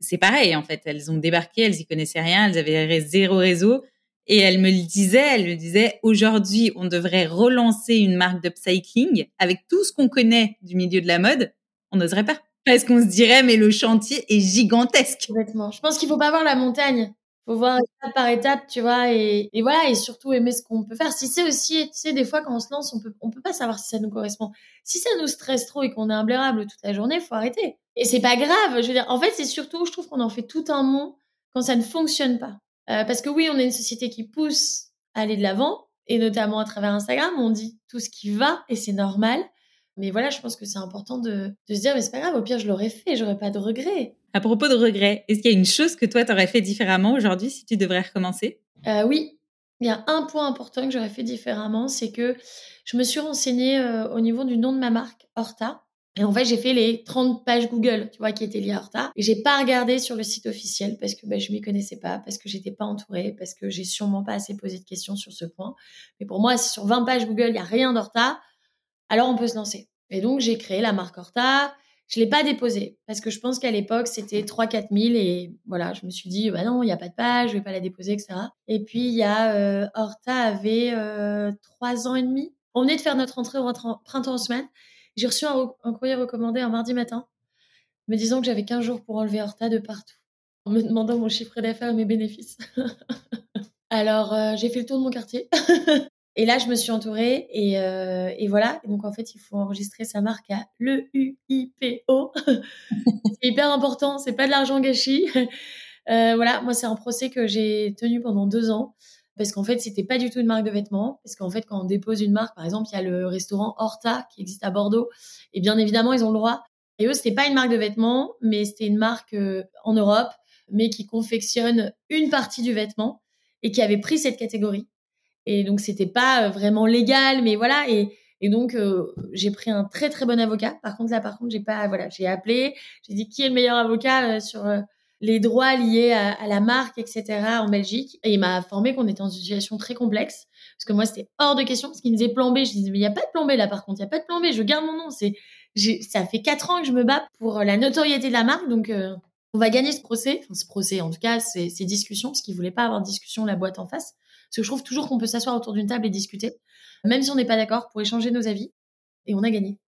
c'est pareil en fait. Elles ont débarqué, elles y connaissaient rien, elles avaient zéro réseau. Et elle me le disait, elle me disait, aujourd'hui, on devrait relancer une marque d'upcycling avec tout ce qu'on connaît du milieu de la mode. On n'oserait pas. Parce qu'on se dirait, mais le chantier est gigantesque. Complètement. Je pense qu'il faut pas voir la montagne. Faut voir étape par étape, tu vois, et, voilà, et surtout aimer ce qu'on peut faire. Si c'est aussi, tu sais, des fois quand on se lance, on peut, on peut pas savoir si ça nous correspond. Si ça nous stresse trop et qu'on est imblairable toute la journée, faut arrêter. Et c'est pas grave. Je veux dire, en fait, c'est surtout, je trouve qu'on en fait tout un monde quand ça ne fonctionne pas. Euh, parce que oui, on est une société qui pousse à aller de l'avant, et notamment à travers Instagram, on dit tout ce qui va, et c'est normal. Mais voilà, je pense que c'est important de, de, se dire, mais c'est pas grave, au pire, je l'aurais fait, j'aurais pas de regrets. À propos de regrets, est-ce qu'il y a une chose que toi, t'aurais fait différemment aujourd'hui si tu devrais recommencer? Euh, Oui, il y a un point important que j'aurais fait différemment, c'est que je me suis renseignée euh, au niveau du nom de ma marque, Horta. Et en fait, j'ai fait les 30 pages Google, tu vois, qui étaient liées à Horta. Et j'ai pas regardé sur le site officiel parce que ben, je m'y connaissais pas, parce que j'étais pas entourée, parce que j'ai sûrement pas assez posé de questions sur ce point. Mais pour moi, si sur 20 pages Google, il y a rien d'Horta, alors on peut se lancer. Et donc, j'ai créé la marque Horta. Je l'ai pas déposée parce que je pense qu'à l'époque, c'était 3-4 000 et voilà, je me suis dit, bah non, il n'y a pas de page, je vais pas la déposer, etc. Et puis, il y a, euh, Horta avait euh, 3 ans et demi. On venait de faire notre entrée au printemps en semaine. J'ai reçu un, courrier recommandé un mardi matin, me disant que j'avais 15 jours pour enlever Horta de partout, en me demandant mon chiffre d'affaires et mes bénéfices. (laughs) Alors, euh, j'ai fait le tour de mon quartier. (laughs) et là, je me suis entourée et, euh, et, voilà. Donc, en fait, il faut enregistrer sa marque à l'E-U-I-P-O. (laughs) c'est hyper important. C'est pas de l'argent gâchis. Euh, voilà, moi, c'est un procès que j'ai tenu pendant deux ans parce qu'en fait, c'était pas du tout une marque de vêtements. Parce qu'en fait, quand on dépose une marque, par exemple, il y a le restaurant Horta qui existe à Bordeaux, et bien évidemment, ils ont le droit. Et eux, c'était pas une marque de vêtements, mais c'était une marque euh, en Europe, mais qui confectionne une partie du vêtement et qui avait pris cette catégorie. Et donc, c'était pas euh, vraiment légal, mais voilà. Et, donc, euh, j'ai pris un très très bon avocat. Par contre, là, par contre, j'ai pas, voilà, j'ai appelé, j'ai dit qui est le meilleur avocat sur les droits liés à, la marque, etc. en Belgique. Et il m'a informé qu'on était en situation très complexe. Parce que moi, c'était hors de question. Parce qu'il me disait plan B. Je disais, mais il n'y a pas de plan B là, par contre. Il n'y a pas de plan B. Je garde mon nom. C'est, ça fait quatre ans que je me bats pour la notoriété de la marque. Donc, euh, on va gagner ce procès. Enfin, ce procès, en tout cas, ces, ces discussions. Parce qu'il voulait pas avoir de discussion la boîte en face. Parce que je trouve toujours qu'on peut s'asseoir autour d'une table et discuter. Même si on n'est pas d'accord pour échanger nos avis. Et on a gagné.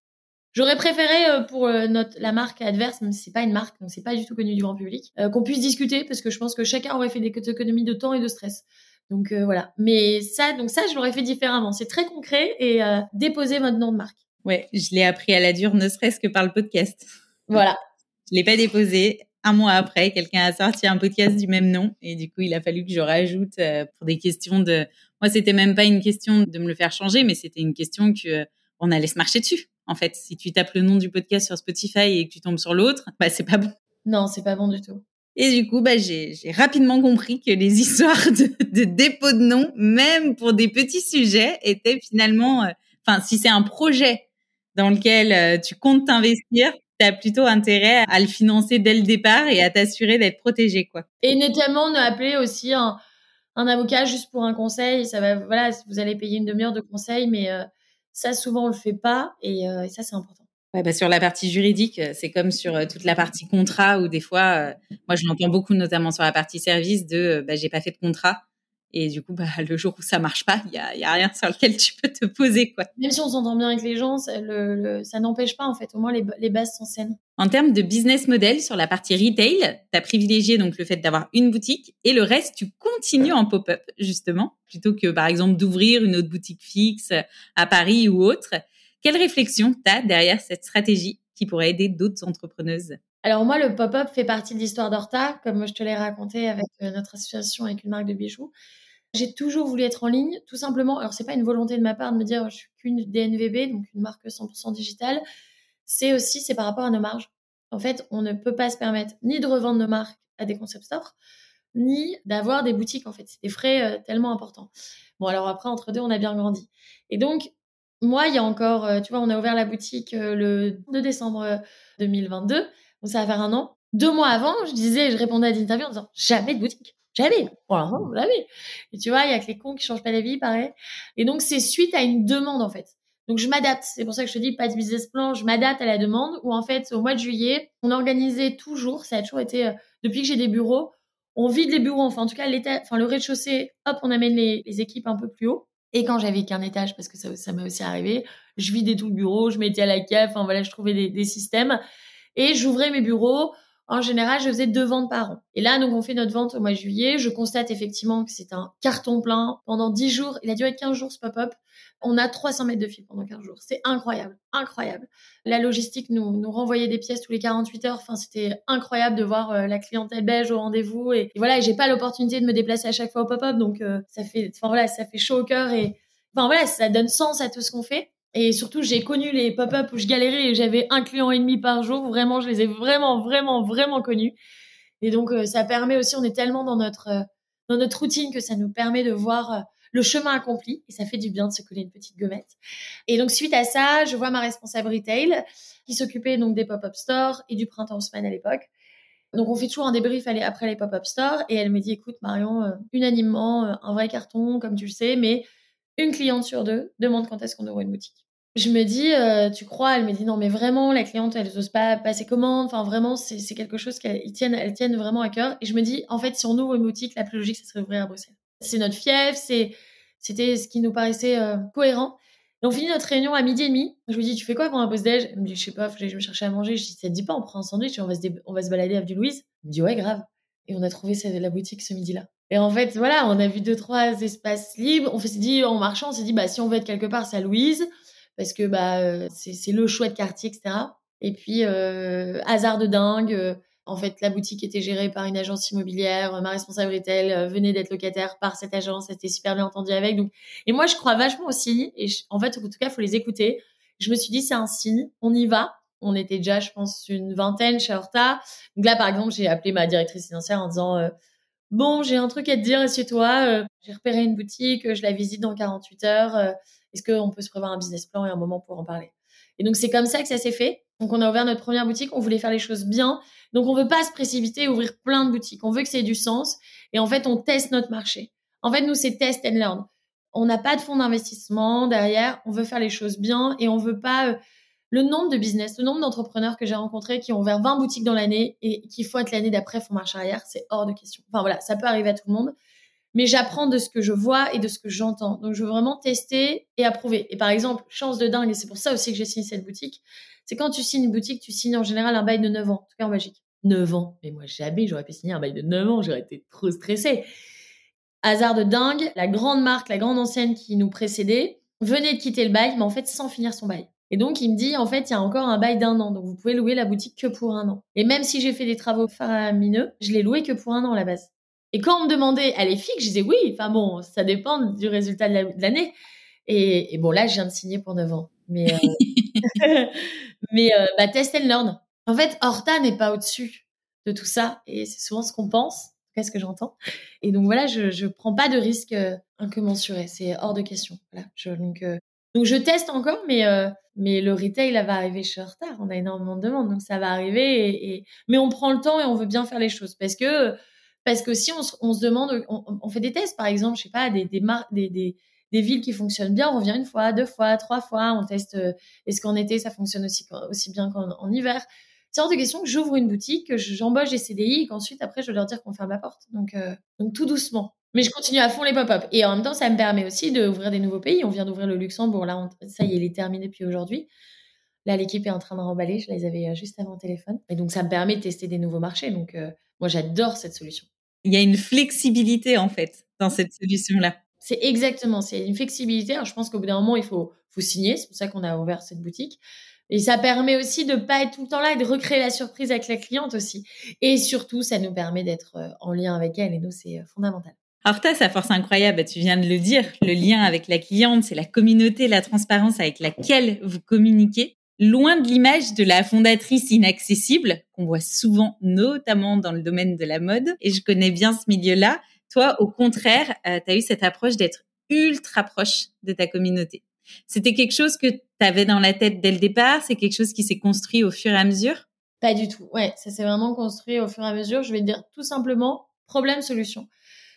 J'aurais préféré euh, pour euh, notre la marque adverse, si c'est pas une marque, donc c'est pas du tout connu du grand public, euh, qu'on puisse discuter parce que je pense que chacun aurait fait des économies de temps et de stress. Donc voilà. Mais ça, donc ça, je l'aurais fait différemment. C'est très concret et déposer votre nom de marque. Ouais, je l'ai appris à la dure, ne serait-ce que par le podcast. Voilà. je l'ai pas déposé. Un mois après, quelqu'un a sorti un podcast du même nom et du coup, il a fallu que je rajoute pour des questions de. Moi, c'était même pas une question de me le faire changer, mais c'était une question que on allait se marcher dessus. En fait, si tu tapes le nom du podcast sur Spotify et que tu tombes sur l'autre, bah c'est pas bon. Non, c'est pas bon du tout. Et du coup, bah, j'ai rapidement compris que les (laughs) histoires de, de, dépôt de nom, même pour des petits sujets, étaient finalement, euh, enfin, si c'est un projet dans lequel euh, tu comptes t'investir, tu as plutôt intérêt à le financer dès le départ et à t'assurer d'être protégé, quoi. Et notamment, nous appeler aussi un, un, avocat juste pour un conseil. Ça va, voilà, vous allez payer une demi-heure de conseil, mais euh, ça, souvent, on le fait pas euh, et, ça, c'est important. Ouais, bah sur la partie juridique, euh, c'est comme sur euh, toute la partie contrat où des fois, moi, je l'entends beaucoup, notamment sur la partie service, de bah, j'ai pas fait de contrat. Et du coup, bah, le jour où ça marche pas, il y a, y a, rien sur lequel tu peux te poser, quoi. Même si on s'entend bien avec les gens, ça, n'empêche pas, en fait. Au moins, les, les, bases sont saines. En termes de business model, sur la partie retail, tu as privilégié donc le fait d'avoir une boutique et le reste, tu continues en pop-up, justement, plutôt que, par exemple, d'ouvrir une autre boutique fixe à Paris ou autre. Quelle réflexion tu as derrière cette stratégie qui pourrait aider d'autres entrepreneuses? Alors moi, le pop-up fait partie de l'histoire d'Horta, comme je te l'ai raconté avec euh, notre association avec une marque de bijoux. J'ai toujours voulu être en ligne, tout simplement. Alors, c'est pas une volonté de ma part de me dire je suis qu'une DNVB, donc une marque 100% digitale. C'est aussi, c'est par rapport à nos marges. En fait, on ne peut pas se permettre ni de revendre nos marques à des concept stores, ni d'avoir des boutiques. En fait, c'est des frais euh, tellement importants. Bon, alors après, entre deux, on a bien grandi. Et donc, moi, il y a encore, euh, tu vois, on a ouvert la boutique euh, le 2 décembre 2022. Donc, ça va faire un an. Deux mois avant, je disais, je répondais à des interviews en disant jamais de boutique. Jamais. Pour l'instant, jamais. Et tu vois, il y a que les cons qui changent pas la vie, pareil. Et donc, c'est suite à une demande, en fait. Donc je m'adapte. C'est pour ça que je te dis pas de business plan. Je m'adapte à la demande. Ou en fait, au mois de juillet, on organisait toujours. Ça a toujours été euh, depuis que j'ai des bureaux. On vide les bureaux. Enfin, en tout cas, l'état, enfin le rez-de-chaussée. Hop, on amène les, équipes un peu plus haut. Et quand j'avais qu'un étage, parce que ça, ça m'est aussi arrivé, je vidais tout le bureau. Je mettais à la cave. Enfin voilà, je trouvais des systèmes. Et j'ouvrais mes bureaux en général, je faisais deux ventes par an. Et là, donc, on fait notre vente au mois de juillet. Je constate effectivement que c'est un carton plein. Pendant 10 jours, il a duré 15 jours ce pop-up. On a 300 mètres de fil pendant 15 jours. C'est incroyable, incroyable. La logistique nous, nous renvoyait des pièces tous les 48 heures. Enfin, c'était incroyable de voir euh, la clientèle belge au rendez-vous. Et, voilà, j'ai pas l'opportunité de me déplacer à chaque fois au pop-up. Donc, euh, ça fait, enfin voilà, ça fait chaud au cœur et, enfin voilà, ça donne sens à tout ce qu'on fait. Et surtout, j'ai connu les pop-up où je galérais et j'avais un client et demi par jour. Vraiment, je les ai vraiment, vraiment, vraiment connus. Et donc, euh, ça permet aussi, on est tellement dans notre, euh, dans notre routine que ça nous permet de voir euh, le chemin accompli. Et ça fait du bien de se coller une petite gommette. Et donc, suite à ça, je vois ma responsable retail qui s'occupait donc des pop-up stores et du printemps semaine à l'époque. Donc, on fait toujours un débrief après les pop-up stores. Et elle me dit, écoute, Marion, unanimement, un vrai carton, comme tu le sais, mais une cliente sur deux demande quand est-ce qu'on ouvre une boutique je me dis, euh, tu crois? Elle me dit, non, mais vraiment, la cliente, elle n'ose pas passer commande. Enfin, vraiment, c'est quelque chose qu'elle tienne, elle tienne vraiment à cœur. Et je me dis, en fait, si on ouvre une boutique, la plus logique, ce serait ouvrir à Bruxelles. C'est notre fief, c'était ce qui nous paraissait euh, cohérent. Et on finit notre réunion à midi et demi. Je lui dis, tu fais quoi pour un post déj? Elle me dit, je sais pas, je vais me chercher à manger. Je dis, ça te dit pas, on prend un sandwich on va se, on va se balader à du Louise. Elle me dit, ouais, grave. Et on a trouvé la boutique ce midi-là. Et en fait, voilà, on a vu deux, trois espaces libres. On s'est dit, en marchant, on s'est dit, bah, si on veut être quelque part, c'est à Louise parce que bah c'est le choix de quartier, etc. Et puis euh, hasard de dingue. En fait, la boutique était gérée par une agence immobilière. Ma responsable retail venait d'être locataire par cette agence. C'était super bien entendu avec. Donc, et moi, je crois vachement aussi. Et en fait, en tout cas, faut les écouter. Je me suis dit, c'est un signe. On y va. On était déjà, je pense, une vingtaine chez Horta. Donc là, par exemple, j'ai appelé ma directrice financière en disant, bon, j'ai un truc à te dire, assieds-toi. j'ai repéré une boutique. Je la visite dans 48 heures. Est-ce qu'on peut se prévoir un business plan et un moment pour en parler? Et donc, c'est comme ça que ça s'est fait. Donc, on a ouvert notre première boutique. On voulait faire les choses bien. Donc, on veut pas se précipiter et ouvrir plein de boutiques. On veut que ça ait du sens. Et en fait, on teste notre marché. En fait, nous, c'est test and learn. On n'a pas de fonds d'investissement derrière. On veut faire les choses bien et on veut pas. Euh, le nombre de business, le nombre d'entrepreneurs que j'ai rencontrés qui ont ouvert 20 boutiques dans l'année et qui, être l'année d'après, font marche arrière, c'est hors de question. Enfin voilà, ça peut arriver à tout le monde mais j'apprends de ce que je vois et de ce que j'entends. Donc, je veux vraiment tester et approuver. Et par exemple, chance de dingue, et c'est pour ça aussi que j'ai signé cette boutique, c'est quand tu signes une boutique, tu signes en général un bail de 9 ans, en tout cas en Belgique. 9 ans. Mais moi, jamais j'aurais pu signer un bail de 9 ans, j'aurais été trop stressée. Hasard de dingue, la grande marque, la grande ancienne qui nous précédait, venait de quitter le bail, mais en fait sans finir son bail. Et donc, il me dit, en fait, il y a encore un bail d'un an. Donc, vous pouvez louer la boutique que pour un an. Et même si j'ai fait des travaux faramineux, je l'ai loué que pour un an à la base. Et quand on me demandait, elle est fixe, je disais oui, enfin bon, ça dépend du résultat de l'année. Et, bon, là, je viens de signer pour 9 ans. Mais, euh, (laughs) (laughs) mais euh, bah, test and learn. En fait, Horta n'est pas au-dessus de tout ça. Et c'est souvent ce qu'on pense, qu'est-ce que j'entends. Et donc voilà, je ne prends pas de risque euh, incommensuré. C'est hors de question. Voilà. Je, donc, donc je teste encore, mais, mais le retail là, va arriver chez Horta. On a énormément de demandes, donc ça va arriver. Et, Mais on prend le temps et on veut bien faire les choses. Parce que parce que si on, se demande, on, fait des tests, par exemple, je sais pas, des, des, villes qui fonctionnent bien, on revient une fois, deux fois, trois fois, on teste euh, est-ce qu'en été ça fonctionne aussi, bien qu'en hiver? C'est hors de question que j'ouvre une boutique, que j'embauche des CDI et qu'ensuite, après, je dois leur dire qu'on ferme la porte. Donc, euh, donc tout doucement. Mais je continue à fond les pop-up. Et en même temps, ça me permet aussi d'ouvrir des nouveaux pays. On vient d'ouvrir le Luxembourg. Là, ça y est, il est terminé depuis aujourd'hui. Là, l'équipe est en train de remballer. Je les avais euh, juste avant le téléphone. Et donc, ça me permet de tester des nouveaux marchés. Donc, moi, j'adore cette solution il y a une flexibilité en fait dans cette solution-là. C'est exactement, c'est une flexibilité. Alors, je pense qu'au bout d'un moment, il faut, faut signer. C'est pour ça qu'on a ouvert cette boutique. Et ça permet aussi de pas être tout le temps là et de recréer la surprise avec la cliente aussi. Et surtout, ça nous permet d'être euh, en lien avec elle. Et nous, c'est euh, fondamental. Alors, tu as sa force incroyable, tu viens de le dire, le lien avec la cliente, c'est la communauté, la transparence avec laquelle vous communiquez loin de l'image de la fondatrice inaccessible qu'on voit souvent, notamment dans le domaine de la mode. Et je connais bien ce milieu-là. Toi, au contraire, euh, tu as eu cette approche d'être ultra proche de ta communauté. C'était quelque chose que tu avais dans la tête dès le départ? C'est quelque chose qui s'est construit au fur et à mesure? Pas du tout. Ouais, ça s'est vraiment construit au fur et à mesure. Je vais dire tout simplement problème-solution.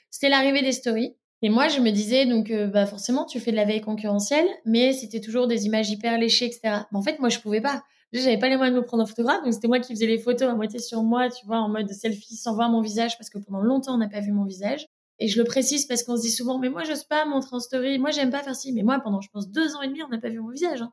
C'était l'arrivée des stories. Et moi, je me disais, donc, euh, bah, forcément, tu fais de la veille concurrentielle, mais c'était toujours des images hyper léchées, etc. Mais en fait, moi, je pouvais pas. J'avais pas les moyens de me prendre en photographe, donc c'était moi qui faisais les photos à moitié sur moi, tu vois, en mode selfie sans voir mon visage, parce que pendant longtemps, on n'a pas vu mon visage. Et je le précise parce qu'on se dit souvent, mais moi, j'ose pas montrer en story, moi, j'aime pas faire ci. Mais moi, pendant, je pense, deux ans et demi, on n'a pas vu mon visage. Hein.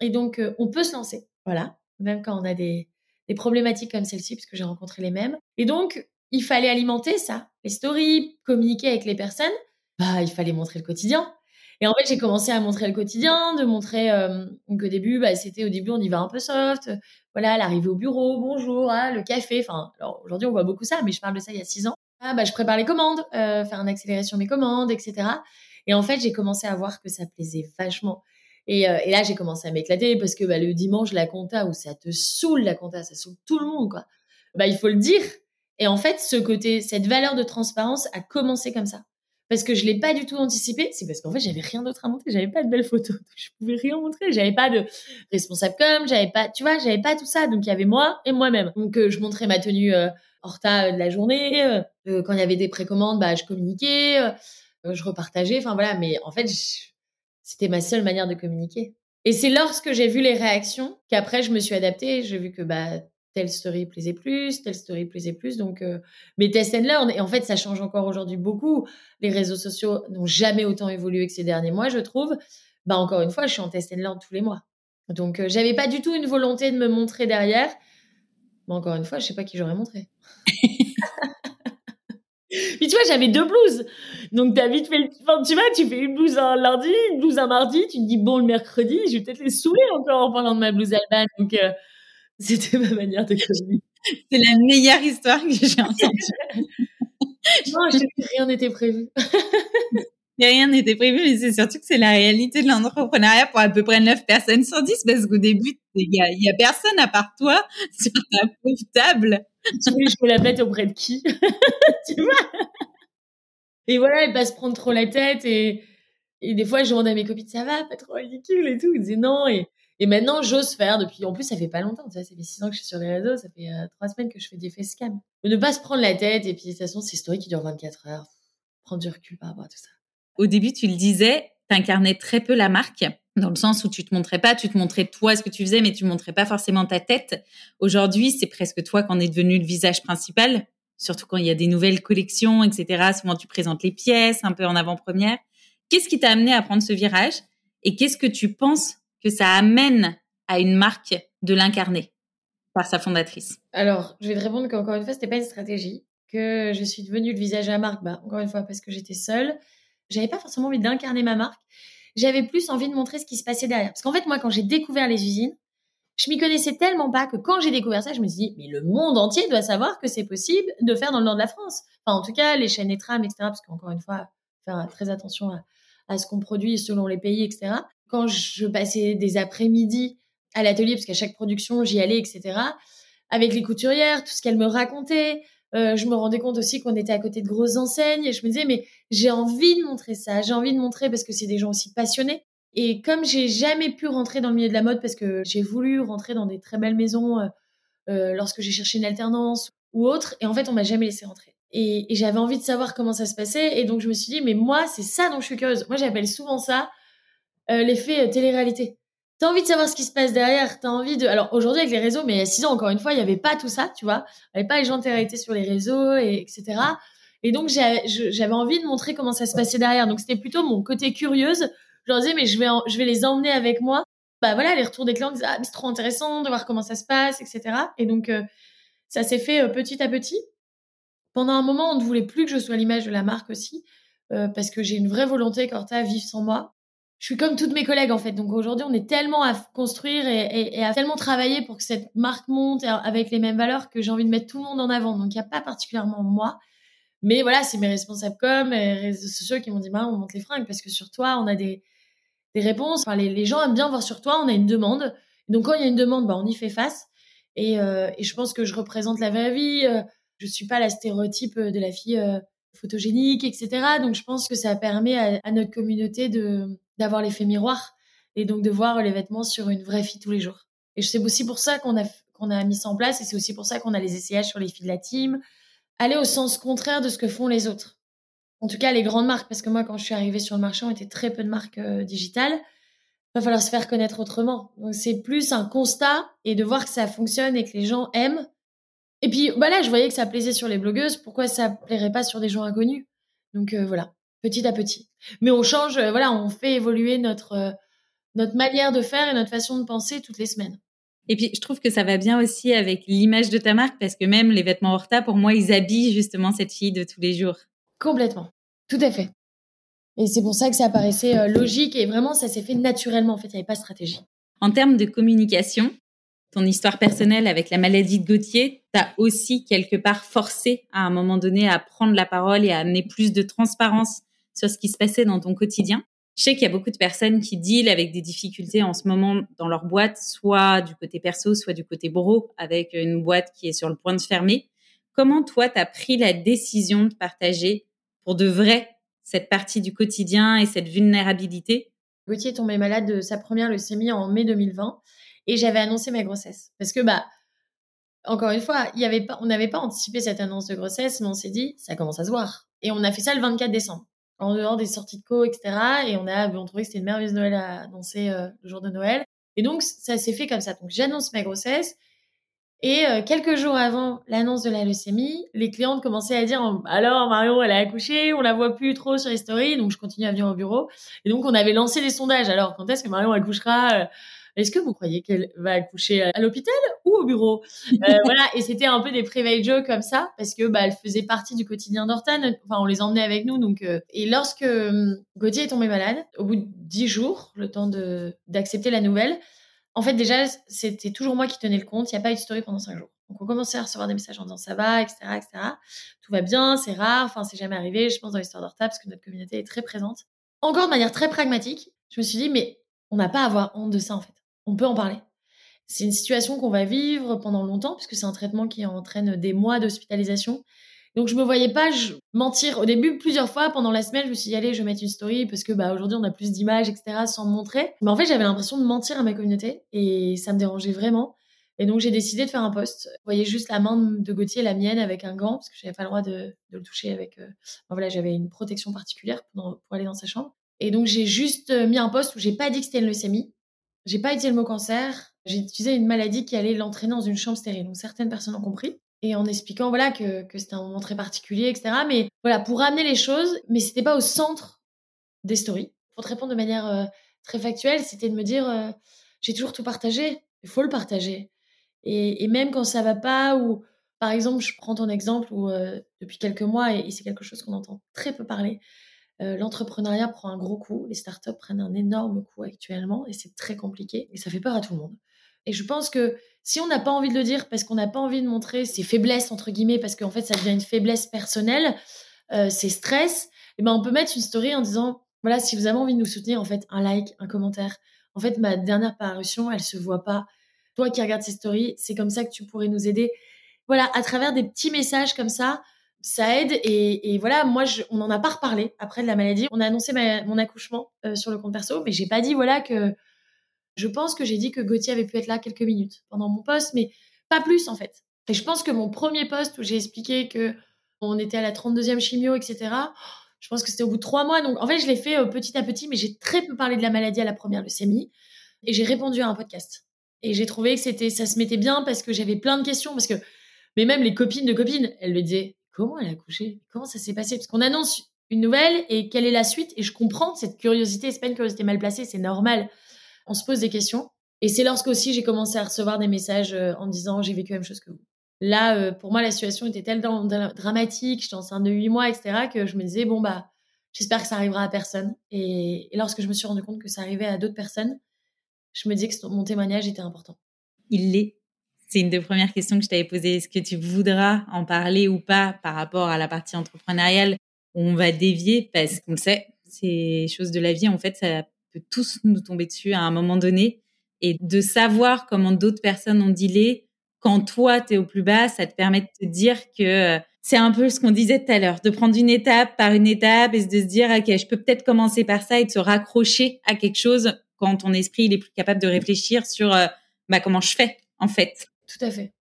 Et donc, euh, on peut se lancer. Voilà. Même quand on a des, des problématiques comme celle-ci, parce que j'ai rencontré les mêmes. Et donc, il fallait alimenter ça. Les stories, communiquer avec les personnes bah, il fallait montrer le quotidien. Et en fait, j'ai commencé à montrer le quotidien, de montrer euh, donc au début, bah, c'était au début, on y va un peu soft. Voilà, l'arrivée au bureau, bonjour, ah, le café. Enfin, alors aujourd'hui, on voit beaucoup ça, mais je parle de ça il y a six ans. Ah, bah, je prépare les commandes, euh, faire un accéléré sur mes commandes, etc. Et en fait, j'ai commencé à voir que ça plaisait vachement. Et, euh, là, j'ai commencé à m'éclater parce que le dimanche, la compta, où ça te saoule la compta, ça saoule tout le monde, quoi. Bah, il faut le dire. Et en fait, ce côté, cette valeur de transparence a commencé comme ça parce que je l'ai pas du tout anticipé, c'est parce qu'en fait j'avais rien d'autre à montrer, j'avais pas de belles photos, je pouvais rien montrer, j'avais pas de responsable com, j'avais pas, tu vois, j'avais pas tout ça, donc il y avait moi et moi-même. Donc euh, je montrais ma tenue euh, horta euh, de la journée, euh, quand il y avait des précommandes, bah je communiquais, je repartageais, enfin voilà, mais en fait c'était ma seule manière de communiquer. Et c'est lorsque j'ai vu les réactions qu'après je me suis adaptée, j'ai vu que bah telle story plaisait plus, telle story plaisait plus. Donc, euh, mais test and learn. Et en fait, ça change encore aujourd'hui beaucoup. Les réseaux sociaux n'ont jamais autant évolué que ces derniers mois, je trouve. Bah, encore une fois, je suis en test and learn tous les mois. Donc, euh, j'avais pas du tout une volonté de me montrer derrière. Mais encore une fois, je sais pas qui j'aurais montré. (laughs) Puis tu vois, j'avais deux blouses. Donc, as vite fait le... tu vois, tu fais une blouse un lundi, une blouse un mardi, tu te dis, bon, le mercredi, je vais peut-être les saouler encore en parlant de ma blouse alban. Donc, euh, c'était ma manière de communiquer. C'est la meilleure histoire que j'ai entendue. (laughs) non, je rien n'était prévu. (laughs) rien n'était prévu, mais c'est surtout que c'est la réalité de l'entrepreneuriat pour à peu près 9 personnes sur 10, parce qu'au début, il y a, personne à part toi sur ta pauvre table. Tu veux, je me la pète auprès de qui? (laughs) Tu vois? Et voilà, elle pas se prendre trop la tête et, et des fois, je demande à mes copines, ça va, pas trop ridicule et tout. Ils disaient non. Et, et maintenant, j'ose faire depuis. En plus, ça fait pas longtemps. Ça fait six ans que je suis sur les réseaux. Ça fait euh, trois semaines que je fais des facecam. Ne pas se prendre la tête. Et puis, de toute façon, c'est story qui dure 24 heures. Prendre du recul par rapport à tout ça. Au début, tu le disais, tu incarnais très peu la marque, dans le sens où tu te montrais pas, tu te montrais toi ce que tu faisais, mais tu montrais pas forcément ta tête. Aujourd'hui, c'est presque toi qu'en est devenu le visage principal, surtout quand il y a des nouvelles collections, etc. Souvent, tu présentes les pièces un peu en avant-première. Qu'est-ce qui t'a amené à prendre ce virage et qu'est-ce que tu penses que ça amène à une marque de l'incarner par sa fondatrice Alors, je vais te répondre qu'encore une fois, c'était pas une stratégie. Que je suis devenue le visage à la marque, bah, encore une fois, parce que j'étais seule. J'avais pas forcément envie d'incarner ma marque. J'avais plus envie de montrer ce qui se passait derrière. Parce qu'en fait, moi, quand j'ai découvert les usines, je m'y connaissais tellement pas que quand j'ai découvert ça, je me suis dit, mais le monde entier doit savoir que c'est possible de faire dans le nord de la France. Enfin, en tout cas, les chaînes et trams, etc. Parce qu'encore une fois, faire très attention à, à ce qu'on produit selon les pays, etc quand je passais des après-midi à l'atelier, parce qu'à chaque production, j'y allais, etc., avec les couturières, tout ce qu'elles me racontaient, euh, je me rendais compte aussi qu'on était à côté de grosses enseignes et je me disais, mais j'ai envie de montrer ça, j'ai envie de montrer parce que c'est des gens aussi passionnés. Et comme j'ai jamais pu rentrer dans le milieu de la mode parce que j'ai voulu rentrer dans des très belles maisons euh, euh, lorsque j'ai cherché une alternance ou autre, et en fait, on m'a jamais laissé rentrer. Et, et j'avais envie de savoir comment ça se passait, et donc je me suis dit, mais moi, c'est ça dont je suis curieuse. Moi, j'appelle souvent ça euh, l'effet euh, télé-réalité. T'as envie de savoir ce qui se passe derrière, t'as envie de... Alors aujourd'hui avec les réseaux, mais il y a six ans encore une fois, il n'y avait pas tout ça, tu vois. Il n'y avait pas les gens de télé-réalité sur les réseaux, et, etc. Et donc j'avais envie de montrer comment ça se passait derrière. Donc c'était plutôt mon côté curieuse. Je leur disais, mais je vais, je vais les emmener avec moi. Bah voilà, les retours des clients disaient, ah, c'est trop intéressant de voir comment ça se passe, etc. Et donc euh, ça s'est fait petit à petit. Pendant un moment, on ne voulait plus que je sois l'image de la marque aussi, parce que j'ai une vraie volonté qu'Horta vive sans moi je suis comme toutes mes collègues en fait. Donc aujourd'hui, on est tellement à construire et, à tellement travailler pour que cette marque monte avec les mêmes valeurs que j'ai envie de mettre tout le monde en avant. Donc il n'y a pas particulièrement moi. Mais voilà, c'est mes responsables com et réseaux sociaux qui m'ont dit, bah, on monte les fringues parce que sur toi, on a des, des réponses. Enfin, les, gens aiment bien voir sur toi, on a une demande. Donc quand il y a une demande, bah, on y fait face. Et, euh, et je pense que je représente la vraie vie. Euh, je suis pas la stéréotype de la fille euh, photogénique, etc. Donc je pense que ça permet à notre communauté de d'avoir l'effet miroir et donc de voir les vêtements sur une vraie fille tous les jours. Et c'est aussi pour ça qu'on a, qu'on a mis ça en place et c'est aussi pour ça qu'on a les essayages sur les filles de la team. Aller au sens contraire de ce que font les autres. En tout cas, les grandes marques, parce que moi, quand je suis arrivée sur le marché, on était très peu de marques euh, digitales. Il va falloir se faire connaître autrement. Donc, c'est plus un constat et de voir que ça fonctionne et que les gens aiment. Et puis, bah là, je voyais que ça plaisait sur les blogueuses. Pourquoi ça plairait pas sur des gens inconnus? Donc, euh, voilà, petit à petit. Mais on change, euh, voilà, on fait évoluer notre, notre manière de faire et notre façon de penser toutes les semaines. Et puis, je trouve que ça va bien aussi avec l'image de ta marque parce que même les vêtements Horta, pour moi, ils habillent justement cette fille de tous les jours. Complètement. Tout à fait. Et c'est pour ça que ça paraissait euh, logique et vraiment, ça s'est fait naturellement. En fait, il n'y avait pas de stratégie. En termes de communication, ton histoire personnelle avec la maladie de Gauthier t'a aussi quelque part forcé à un moment donné à prendre la parole et à amener plus de transparence sur ce qui se passait dans ton quotidien. Je sais qu'il y a beaucoup de personnes qui dealent avec des difficultés en ce moment dans leur boîte, soit du côté perso, soit du côté bro, avec une boîte qui est sur le point de fermer. Comment toi, tu as pris la décision de partager pour de vrai cette partie du quotidien et cette vulnérabilité? Gauthier est tombé malade de sa première leucémie en mai 2020 et j'avais annoncé ma grossesse. Parce que, bah, encore une fois, y avait pas, on n'avait pas anticipé cette annonce de grossesse, mais on s'est dit, ça commence à se voir. Et on a fait ça le 24 décembre en dehors des sorties de co, etc. Et on a, on trouvait que c'était une merveilleuse Noël à danser euh, le jour de Noël. Et donc, ça s'est fait comme ça. Donc, j'annonce ma grossesse. Et euh, quelques jours avant l'annonce de la leucémie, les clientes commençaient à dire alors Marion, elle a accouché, on la voit plus trop sur les stories, donc je continue à venir au bureau. Et donc on avait lancé des sondages. Alors quand est-ce que Marion accouchera euh, est-ce que vous croyez qu'elle va accoucher à l'hôpital ou au bureau? Euh, (laughs) Voilà, et c'était un peu des private jokes comme ça parce que bah elle faisait partie du quotidien d'Hortan. Enfin, on les emmenait avec nous. Donc, euh, et lorsque euh, Gauthier est tombé malade, au bout de dix jours, le temps d'accepter la nouvelle, en fait déjà c'était toujours moi qui tenais le compte. Il n'y a pas eu de story pendant cinq jours. Donc on commençait à recevoir des messages en disant ça va, etc., etc. Tout va bien, c'est rare. Enfin, c'est jamais arrivé. Je pense dans l'histoire d'Horta parce que notre communauté est très présente. Encore de manière très pragmatique, je me suis dit mais on n'a pas à avoir honte de ça en fait on peut en parler. C'est une situation qu'on va vivre pendant longtemps, puisque c'est un traitement qui entraîne des mois d'hospitalisation. Donc je me voyais pas mentir au début plusieurs fois pendant la semaine. Je me suis dit allez, je vais mettre une story parce que bah aujourd'hui on a plus d'images, etc. sans me montrer. Mais en fait j'avais l'impression de mentir à ma communauté et ça me dérangeait vraiment. Et donc j'ai décidé de faire un post. Vous voyez juste la main de Gauthier, la mienne, avec un gant parce que j'avais pas le droit de, le toucher avec. Euh, voilà, j'avais une protection particulière pour, pour, aller dans sa chambre. Et donc j'ai juste euh, mis un post où j'ai pas dit que c'était une leucémie. J'ai pas utilisé le mot cancer. J'ai utilisé une maladie qui allait l'entraîner dans une chambre stérile. Donc certaines personnes ont compris. Et en expliquant voilà que, que c'était un moment très particulier, etc. Mais voilà, pour ramener les choses, mais c'était pas au centre des stories. Pour te répondre de manière euh, très factuelle, c'était de me dire euh, j'ai toujours tout partagé. Il faut le partager. Et, même quand ça va pas, ou par exemple, je prends ton exemple où euh, depuis quelques mois, et c'est quelque chose qu'on entend très peu parler, euh, l'entrepreneuriat prend un gros coup, les startups prennent un énorme coup actuellement et c'est très compliqué et ça fait peur à tout le monde. Et je pense que si on n'a pas envie de le dire parce qu'on n'a pas envie de montrer ses faiblesses entre guillemets parce qu'en fait ça devient une faiblesse personnelle, euh, ses stress, et eh ben on peut mettre une story en disant voilà si vous avez envie de nous soutenir en fait un like, un commentaire. En fait ma dernière parution elle se voit pas. Toi qui regardes ces stories, c'est comme ça que tu pourrais nous aider. Voilà à travers des petits messages comme ça ça aide et, voilà moi on n'en a pas reparlé après de la maladie. On a annoncé mon accouchement euh, sur le compte perso mais j'ai pas dit voilà que je pense que j'ai dit que Gauthier avait pu être là quelques minutes pendant mon poste mais pas plus en fait. Et je pense que mon premier poste où j'ai expliqué que on était à la 32e chimio etc je pense que c'était au bout de trois mois. Donc en fait je l'ai fait euh, petit à petit mais j'ai très peu parlé de la maladie à la première leucémie et j'ai répondu à un podcast. Et j'ai trouvé que c'était ça se mettait bien parce que j'avais plein de questions parce que mais même les copines de copines elles me disaient comment elle a accouché? Comment ça s'est passé? Parce qu'on annonce une nouvelle et quelle est la suite? Et je comprends cette curiosité, c'est pas une curiosité mal placée, c'est normal. On se pose des questions. Et c'est lorsque aussi j'ai commencé à recevoir des messages euh, en disant j'ai vécu la même chose que vous. Là, euh, pour moi, la situation était tellement dramatique, j'étais enceinte de 8 mois, etc., que je me disais, bon, bah, j'espère que ça arrivera à personne. Et, et lorsque je me suis rendu compte que ça arrivait à d'autres personnes, je me disais que mon témoignage était important. Il l'est c'est une des premières questions que je t'avais posées. Est-ce que tu voudras en parler ou pas par rapport à la partie entrepreneuriale? On va dévier parce qu'on sait, ces choses de la vie, en fait, ça peut tous nous tomber dessus à un moment donné. Et de savoir comment d'autres personnes ont dealé, quand toi, tu es au plus bas, ça te permet de te dire que c'est un peu ce qu'on disait tout à l'heure, de prendre une étape par une étape et de se dire, OK, je peux peut-être commencer par ça et de se raccrocher à quelque chose quand ton esprit il est plus capable de réfléchir sur euh, bah, comment je fais, en fait. Tout à fait.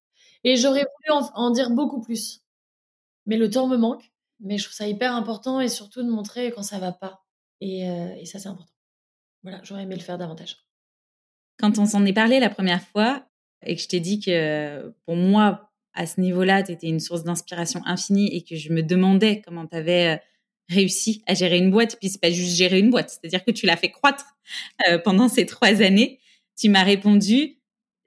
Et j'aurais voulu en, dire beaucoup plus. Mais le temps me manque. mais je trouve ça hyper important et surtout de montrer quand ça va pas. Et, et ça, c'est important. Voilà, j'aurais aimé le faire davantage. Quand on s'en est parlé la première fois et que je t'ai dit que pour moi, à ce niveau-là, tu étais une source d'inspiration infinie et que je me demandais comment tu avais réussi à gérer une boîte, puis c'est pas juste gérer une boîte, c'est-à-dire que tu l'as fait croître pendant ces trois années. Tu m'as répondu,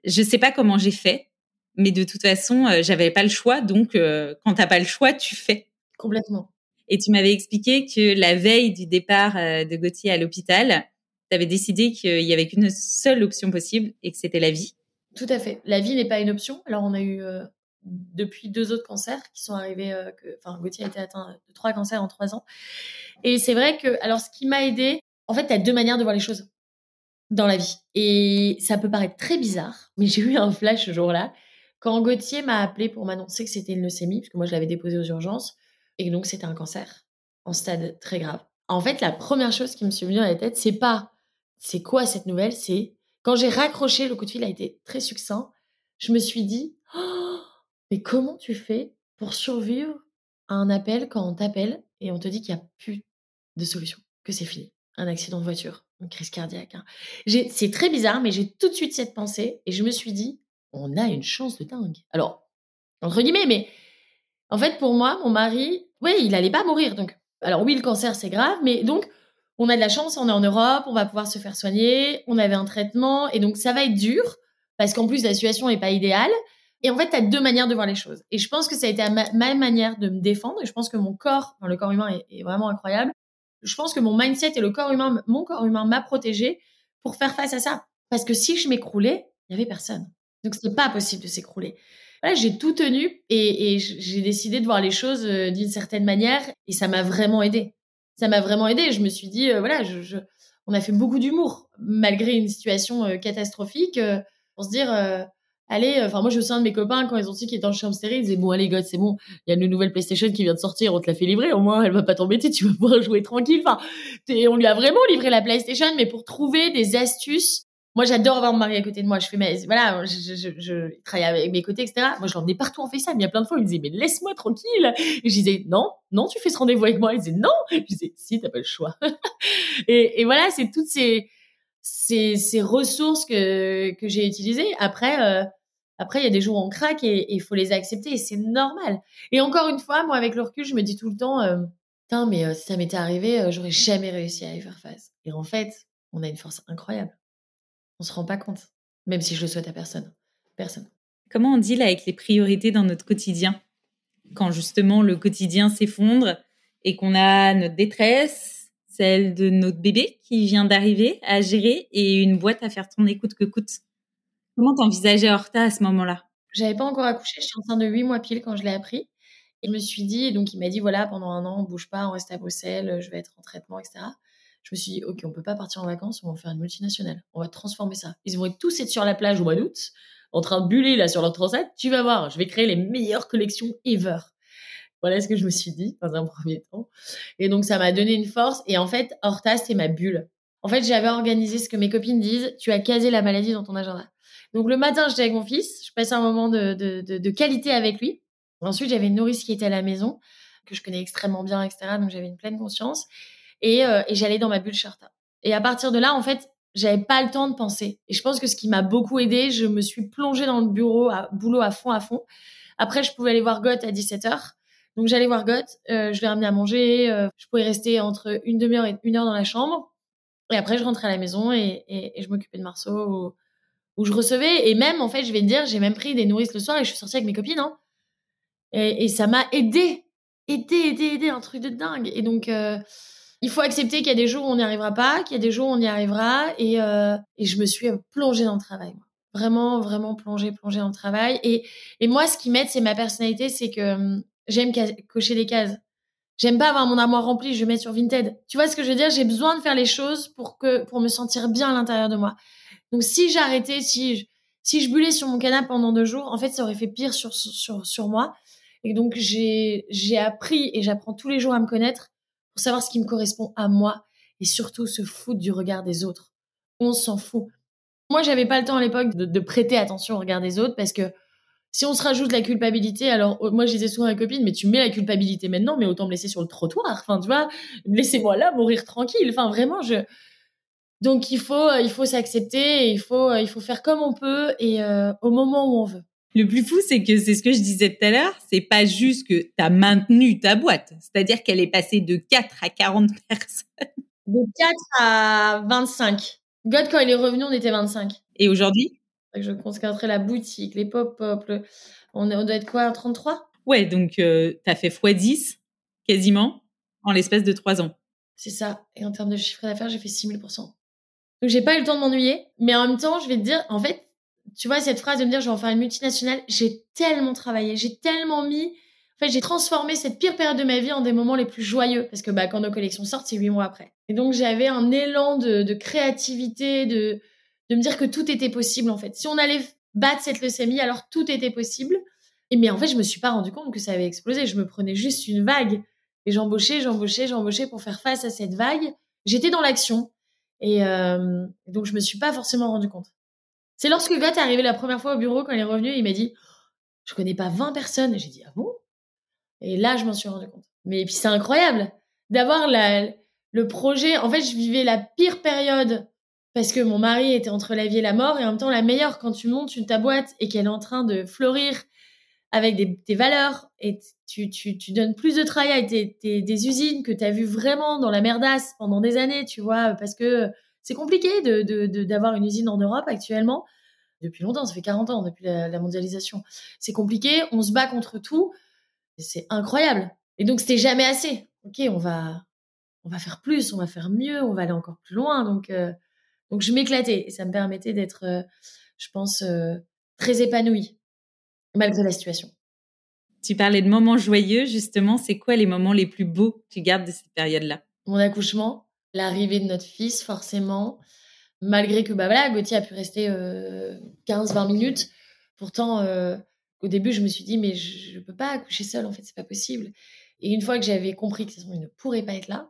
je sais pas comment j'ai fait, mais de toute façon, j'avais pas le choix, donc quand t'as pas le choix, tu fais. Complètement. Et tu m'avais expliqué que la veille du départ de Gauthier à l'hôpital, tu avais décidé qu'il y avait qu'une seule option possible et que c'était la vie. Tout à fait. La vie n'est pas une option. Alors, on a eu euh, depuis deux autres cancers qui sont arrivés. Euh, que, enfin, Gauthier a été atteint de trois cancers en trois ans. Et c'est vrai que, alors, ce qui m'a aidé, en fait, tu as deux manières de voir les choses dans la vie. Et ça peut paraître très bizarre, mais (laughs) j'ai eu un flash ce jour-là. Quand Gauthier m'a appelé pour m'annoncer que c'était une leucémie, parce que moi, je l'avais déposé aux urgences, et donc c'était un cancer en stade très grave. En fait, la première chose qui me suis venue à la tête, c'est pas c'est quoi cette nouvelle C'est quand j'ai raccroché, le coup de fil a été très succinct. Je me suis dit, «Oh, mais comment tu fais pour survivre à un appel quand on t'appelle et on te dit qu'il n'y a plus de solution, que c'est fini? Un accident de voiture, une crise cardiaque. Hein. C'est très bizarre, mais j'ai tout de suite cette pensée et je me suis dit, on a une chance de dingue. Alors, entre guillemets, mais en fait, pour moi, mon mari, oui, il n'allait pas mourir. Donc, alors oui, le cancer, c'est grave, mais donc, on a de la chance, on est en Europe, on va pouvoir se faire soigner, on avait un traitement, et donc ça va être dur, parce qu'en plus la situation n'est pas idéale. Et en fait, tu as deux manières de voir les choses. Et je pense que ça a été ma, manière de me défendre, et je pense que mon corps, le corps humain est, vraiment incroyable. Je pense que mon mindset et le corps humain, mon corps humain m'a protégé pour faire face à ça. Parce que si je m'écroulais, il n'y avait personne. Donc c'est pas possible de s'écrouler. J'ai tout tenu et, j'ai décidé de voir les choses euh, d'une certaine manière et ça m'a vraiment aidé ça m'a vraiment aidé. Je me suis dit, euh, voilà, on a fait beaucoup d'humour malgré une situation euh, catastrophique pour se dire, allez, enfin moi je me souviens de mes copains quand ils ont su qu'ils étaient en chambre stérile, ils disaient bon allez God c'est bon, il y a une nouvelle PlayStation qui vient de sortir, on te la fait livrer, au moins elle va pas t'embêter, tu vas pouvoir jouer tranquille. Enfin, on lui a vraiment livré la PlayStation, mais pour trouver des astuces moi, j'adore avoir mon mari à côté de moi. Je fais, mais voilà, je, je, je, travaille avec mes côtés, etc. Moi, je l'emmenais partout en FaceTime. Il y a plein de fois, il me disait, mais laisse-moi tranquille. Et je disais, non, non, tu fais ce rendez-vous avec moi. Il disait, non. Je disais, si, t'as pas le choix. (laughs) et, voilà, c'est toutes ces, ces, ces ressources que, que j'ai utilisées. Après, euh, après, il y a des jours où on craque et il faut les accepter c'est normal. Et encore une fois, moi, avec le recul, je me dis tout le temps, euh, mais euh, si ça m'était arrivé, euh, j'aurais jamais réussi à y faire face. Et en fait, on a une force incroyable. On se rend pas compte, même si je le souhaite à personne. Personne. Comment on deal avec les priorités dans notre quotidien? Quand justement le quotidien s'effondre et qu'on a notre détresse, celle de notre bébé qui vient d'arriver à gérer et une boîte à faire tourner coûte que coûte. Comment t'envisageais Horta à ce moment-là? J'avais pas encore accouché, je suis enceinte de 8 mois pile quand je l'ai appris. Et je me suis dit, donc il m'a dit voilà, pendant un an, on bouge pas, on reste à Bruxelles, je vais être en traitement, etc je me suis dit, OK, on peut pas partir en vacances, on va faire une multinationale. On va transformer ça. Ils vont tous être sur la plage au mois d'août, en train de buller là sur leur transat. Tu vas voir, je vais créer les meilleures collections ever. Voilà ce que je me suis dit dans un premier temps. Et donc, ça m'a donné une force. Et en fait, Horta, c'est ma bulle. En fait, j'avais organisé ce que mes copines disent, tu as casé la maladie dans ton agenda. Donc, le matin, j'étais avec mon fils, je passais un moment de, de, de qualité avec lui. Ensuite, j'avais une nourrice qui était à la maison, que je connais extrêmement bien, etc. Donc, j'avais une pleine conscience. Euh, et, j'allais dans ma bulle Charta. Et à partir de là, en fait, j'avais pas le temps de penser. Et je pense que ce qui m'a beaucoup aidé, je me suis plongée dans le bureau, à, boulot à fond, à fond. Après, je pouvais aller voir Goth à 17h. Donc j'allais voir Goth, euh, je l'ai ramené à manger, euh, je pouvais rester entre une demi-heure et une heure dans la chambre. Et après, je rentrais à la maison et, je m'occupais de Marceau où, je recevais. Et même, en fait, je vais te dire, j'ai même pris des nourrices le soir et je suis sortie avec mes copines. Hein. Et, et, ça m'a aidé, aidé, aidé, aidé, un truc de dingue. Et donc, il faut accepter qu'il y a des jours où on n'y arrivera pas, qu'il y a des jours où on y arrivera. Et, euh, et je me suis plongée dans le travail. Vraiment, vraiment plongée, plongée dans le travail. Et, et moi, ce qui m'aide, c'est ma personnalité, c'est que hum, j'aime cocher des cases. J'aime pas avoir mon armoire remplie, je mets sur Vinted. Tu vois ce que je veux dire? J'ai besoin de faire les choses pour que pour me sentir bien à l'intérieur de moi. Donc si j'arrêtais, si je, si je bullais sur mon canapé pendant deux jours, en fait, ça aurait fait pire sur sur sur moi. Et donc j'ai j'ai appris et j'apprends tous les jours à me connaître pour savoir ce qui me correspond à moi et surtout se foutre du regard des autres. On s'en fout. Moi, j'avais pas le temps à l'époque de, prêter attention au regard des autres parce que Si on se rajoute la culpabilité, alors euh, moi je disais souvent à ma copine, mais tu mets la culpabilité maintenant, mais autant me laisser sur le trottoir. Enfin, tu vois, laissez-moi là mourir tranquille. Enfin, vraiment, je. Donc il faut, il faut s'accepter, il faut, il faut faire comme on peut et au moment où on veut. Le plus fou, c'est que c'est ce que je disais tout à l'heure, c'est pas juste que tu as maintenu ta boîte, c'est-à-dire qu'elle est passée de 4 à 40 (laughs) personnes. De 4 à 25. God, quand il est revenu, on était 25. Et aujourd'hui? Je considérerais la boutique, les pop-up, on, on, doit être quoi, 33 Ouais, donc euh, tu as fait x10 quasiment en l'espace de 3 ans. C'est ça. Et en termes de chiffre d'affaires, j'ai fait 6000%. Donc j'ai pas eu le temps de m'ennuyer, mais en même temps, je vais te dire, en fait, tu vois, cette phrase de me dire je vais en faire une multinationale, j'ai tellement travaillé, j'ai tellement mis. En fait, j'ai transformé cette pire période de ma vie en des moments les plus joyeux parce que bah, quand nos collections sortent, c'est huit mois après. Et donc, j'avais un élan de, créativité, de, de me dire que tout était possible en fait. Si on allait battre cette leucémie, alors tout était possible. Et mais en fait, je me suis pas rendu compte que ça avait explosé. Je me prenais juste une vague et j'embauchais, j'embauchais, j'embauchais pour faire face à cette vague. J'étais dans l'action et euh, donc je me suis pas forcément rendu compte. C'est lorsque Gott est arrivé la première fois au bureau, quand il est revenu, il m'a dit Je connais pas 20 personnes. J'ai dit Ah bon? Et là, je m'en suis rendu compte. Mais puis c'est incroyable d'avoir le projet. En fait, je vivais la pire période parce que mon mari était entre la vie et la mort, et en même temps la meilleure quand tu montes ta boîte et qu'elle est en train de fleurir avec des, tes valeurs et tu, donnes plus de travail à des usines que tu as vu vraiment dans la merdasse pendant des années, tu vois, parce que c'est compliqué d'avoir de, une usine en Europe actuellement. Depuis longtemps, ça fait 40 ans depuis la, mondialisation. C'est compliqué, on se bat contre tout. C'est incroyable. Et donc, c'était jamais assez. Ok, on va, on va faire plus, on va faire mieux, on va aller encore plus loin. Donc, euh, donc je m'éclatais et ça me permettait d'être, euh, je pense, euh, très épanouie malgré la situation. Tu parlais de moments joyeux, justement. C'est quoi les moments les plus beaux que tu gardes de cette période-là? Mon accouchement, l'arrivée de notre fils, forcément. Malgré que, bah voilà, Gauthier a pu rester 15-20 euh, minutes. Pourtant, euh, au début, je me suis dit, mais je ne peux pas accoucher seule, en fait, c'est pas possible. Et une fois que j'avais compris que ne pourrait pas être là,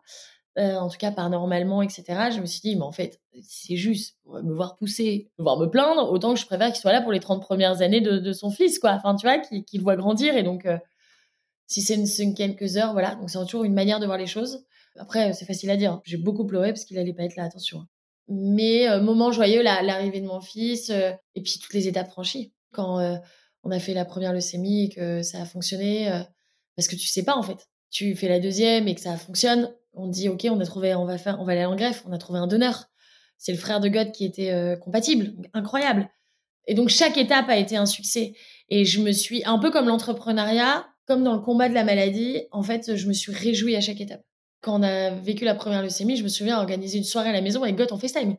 euh, en tout cas par normalement, etc., je me suis dit, mais en fait, c'est juste me voir pousser, me voir me plaindre, autant que je préfère qu'il soit là pour les 30 premières années de, son fils, quoi. Enfin, tu vois, qu'il voit grandir. Et donc, si c'est quelques heures, voilà. Donc, c'est toujours une manière de voir les choses. Après, c'est facile à dire. Hein. J'ai beaucoup pleuré parce qu'il allait pas être là, attention. Hein. Mais euh, moment joyeux, l'arrivée de mon fils, euh, et puis toutes les étapes franchies. Quand euh, on a fait la première leucémie et que ça a fonctionné, parce que tu sais pas en fait. Tu fais la deuxième et que ça fonctionne, on dit ok, on a trouvé, on va faire, on va aller en greffe, on a trouvé un donneur. C'est le frère de God qui était compatible, incroyable. Et donc chaque étape a été un succès. Et je me suis un peu comme l'entrepreneuriat, comme dans le combat de la maladie. En fait, je me suis réjouie à chaque étape quand on a vécu la première leucémie, je me souviens organiser une soirée à la maison avec Goth en FaceTime.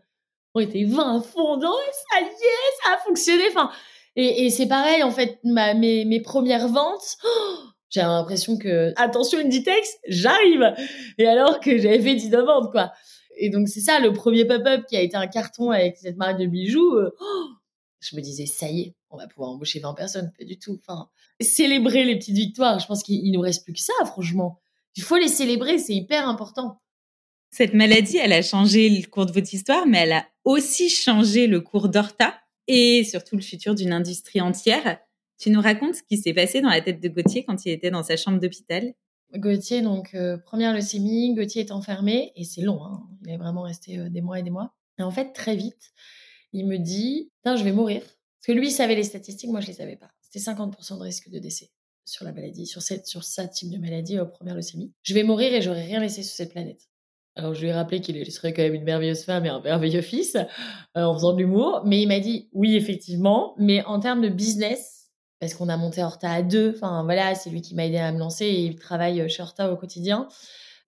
On était 20 fondants ça y est, ça a fonctionné. Enfin, et, c'est pareil, en fait, ma, mes, mes premières ventes, (gasps) j'ai l'impression que, attention, texte, j'arrive. Et alors que j'avais fait 19 ventes, quoi. Et donc, c'est ça, le premier pop-up qui a été un carton avec cette marque de bijoux. Euh, (gasps) je me disais, ça y est, on va pouvoir embaucher 20 personnes. Pas du tout. Enfin, célébrer les petites victoires. Je pense qu'il nous reste plus que ça, franchement il faut les célébrer, c'est hyper important. Cette maladie, elle a changé le cours de votre histoire, mais elle a aussi changé le cours d'Horta et surtout le futur d'une industrie entière. Tu nous racontes ce qui s'est passé dans la tête de Gauthier quand il était dans sa chambre d'hôpital? Gauthier, donc euh, première leucémie, Gauthier est enfermé et c'est long, hein. il est vraiment resté euh, des mois et des mois. Et en fait, très vite, il me dit, je vais mourir. Parce que lui, il savait les statistiques, moi, je les savais pas. C'était 50% de risque de décès sur la maladie, sur cette, sur ça type de maladie, aux première leucémie. Je vais mourir et j'aurai rien laissé sur cette planète. Alors je lui ai rappelé qu'il serait quand même une merveilleuse femme et un merveilleux fils euh, en faisant de l'humour, mais il m'a dit oui effectivement, mais en termes de business, parce qu'on a monté Horta à deux, enfin voilà, c'est lui qui m'a aidé à me lancer et il travaille chez Horta au quotidien.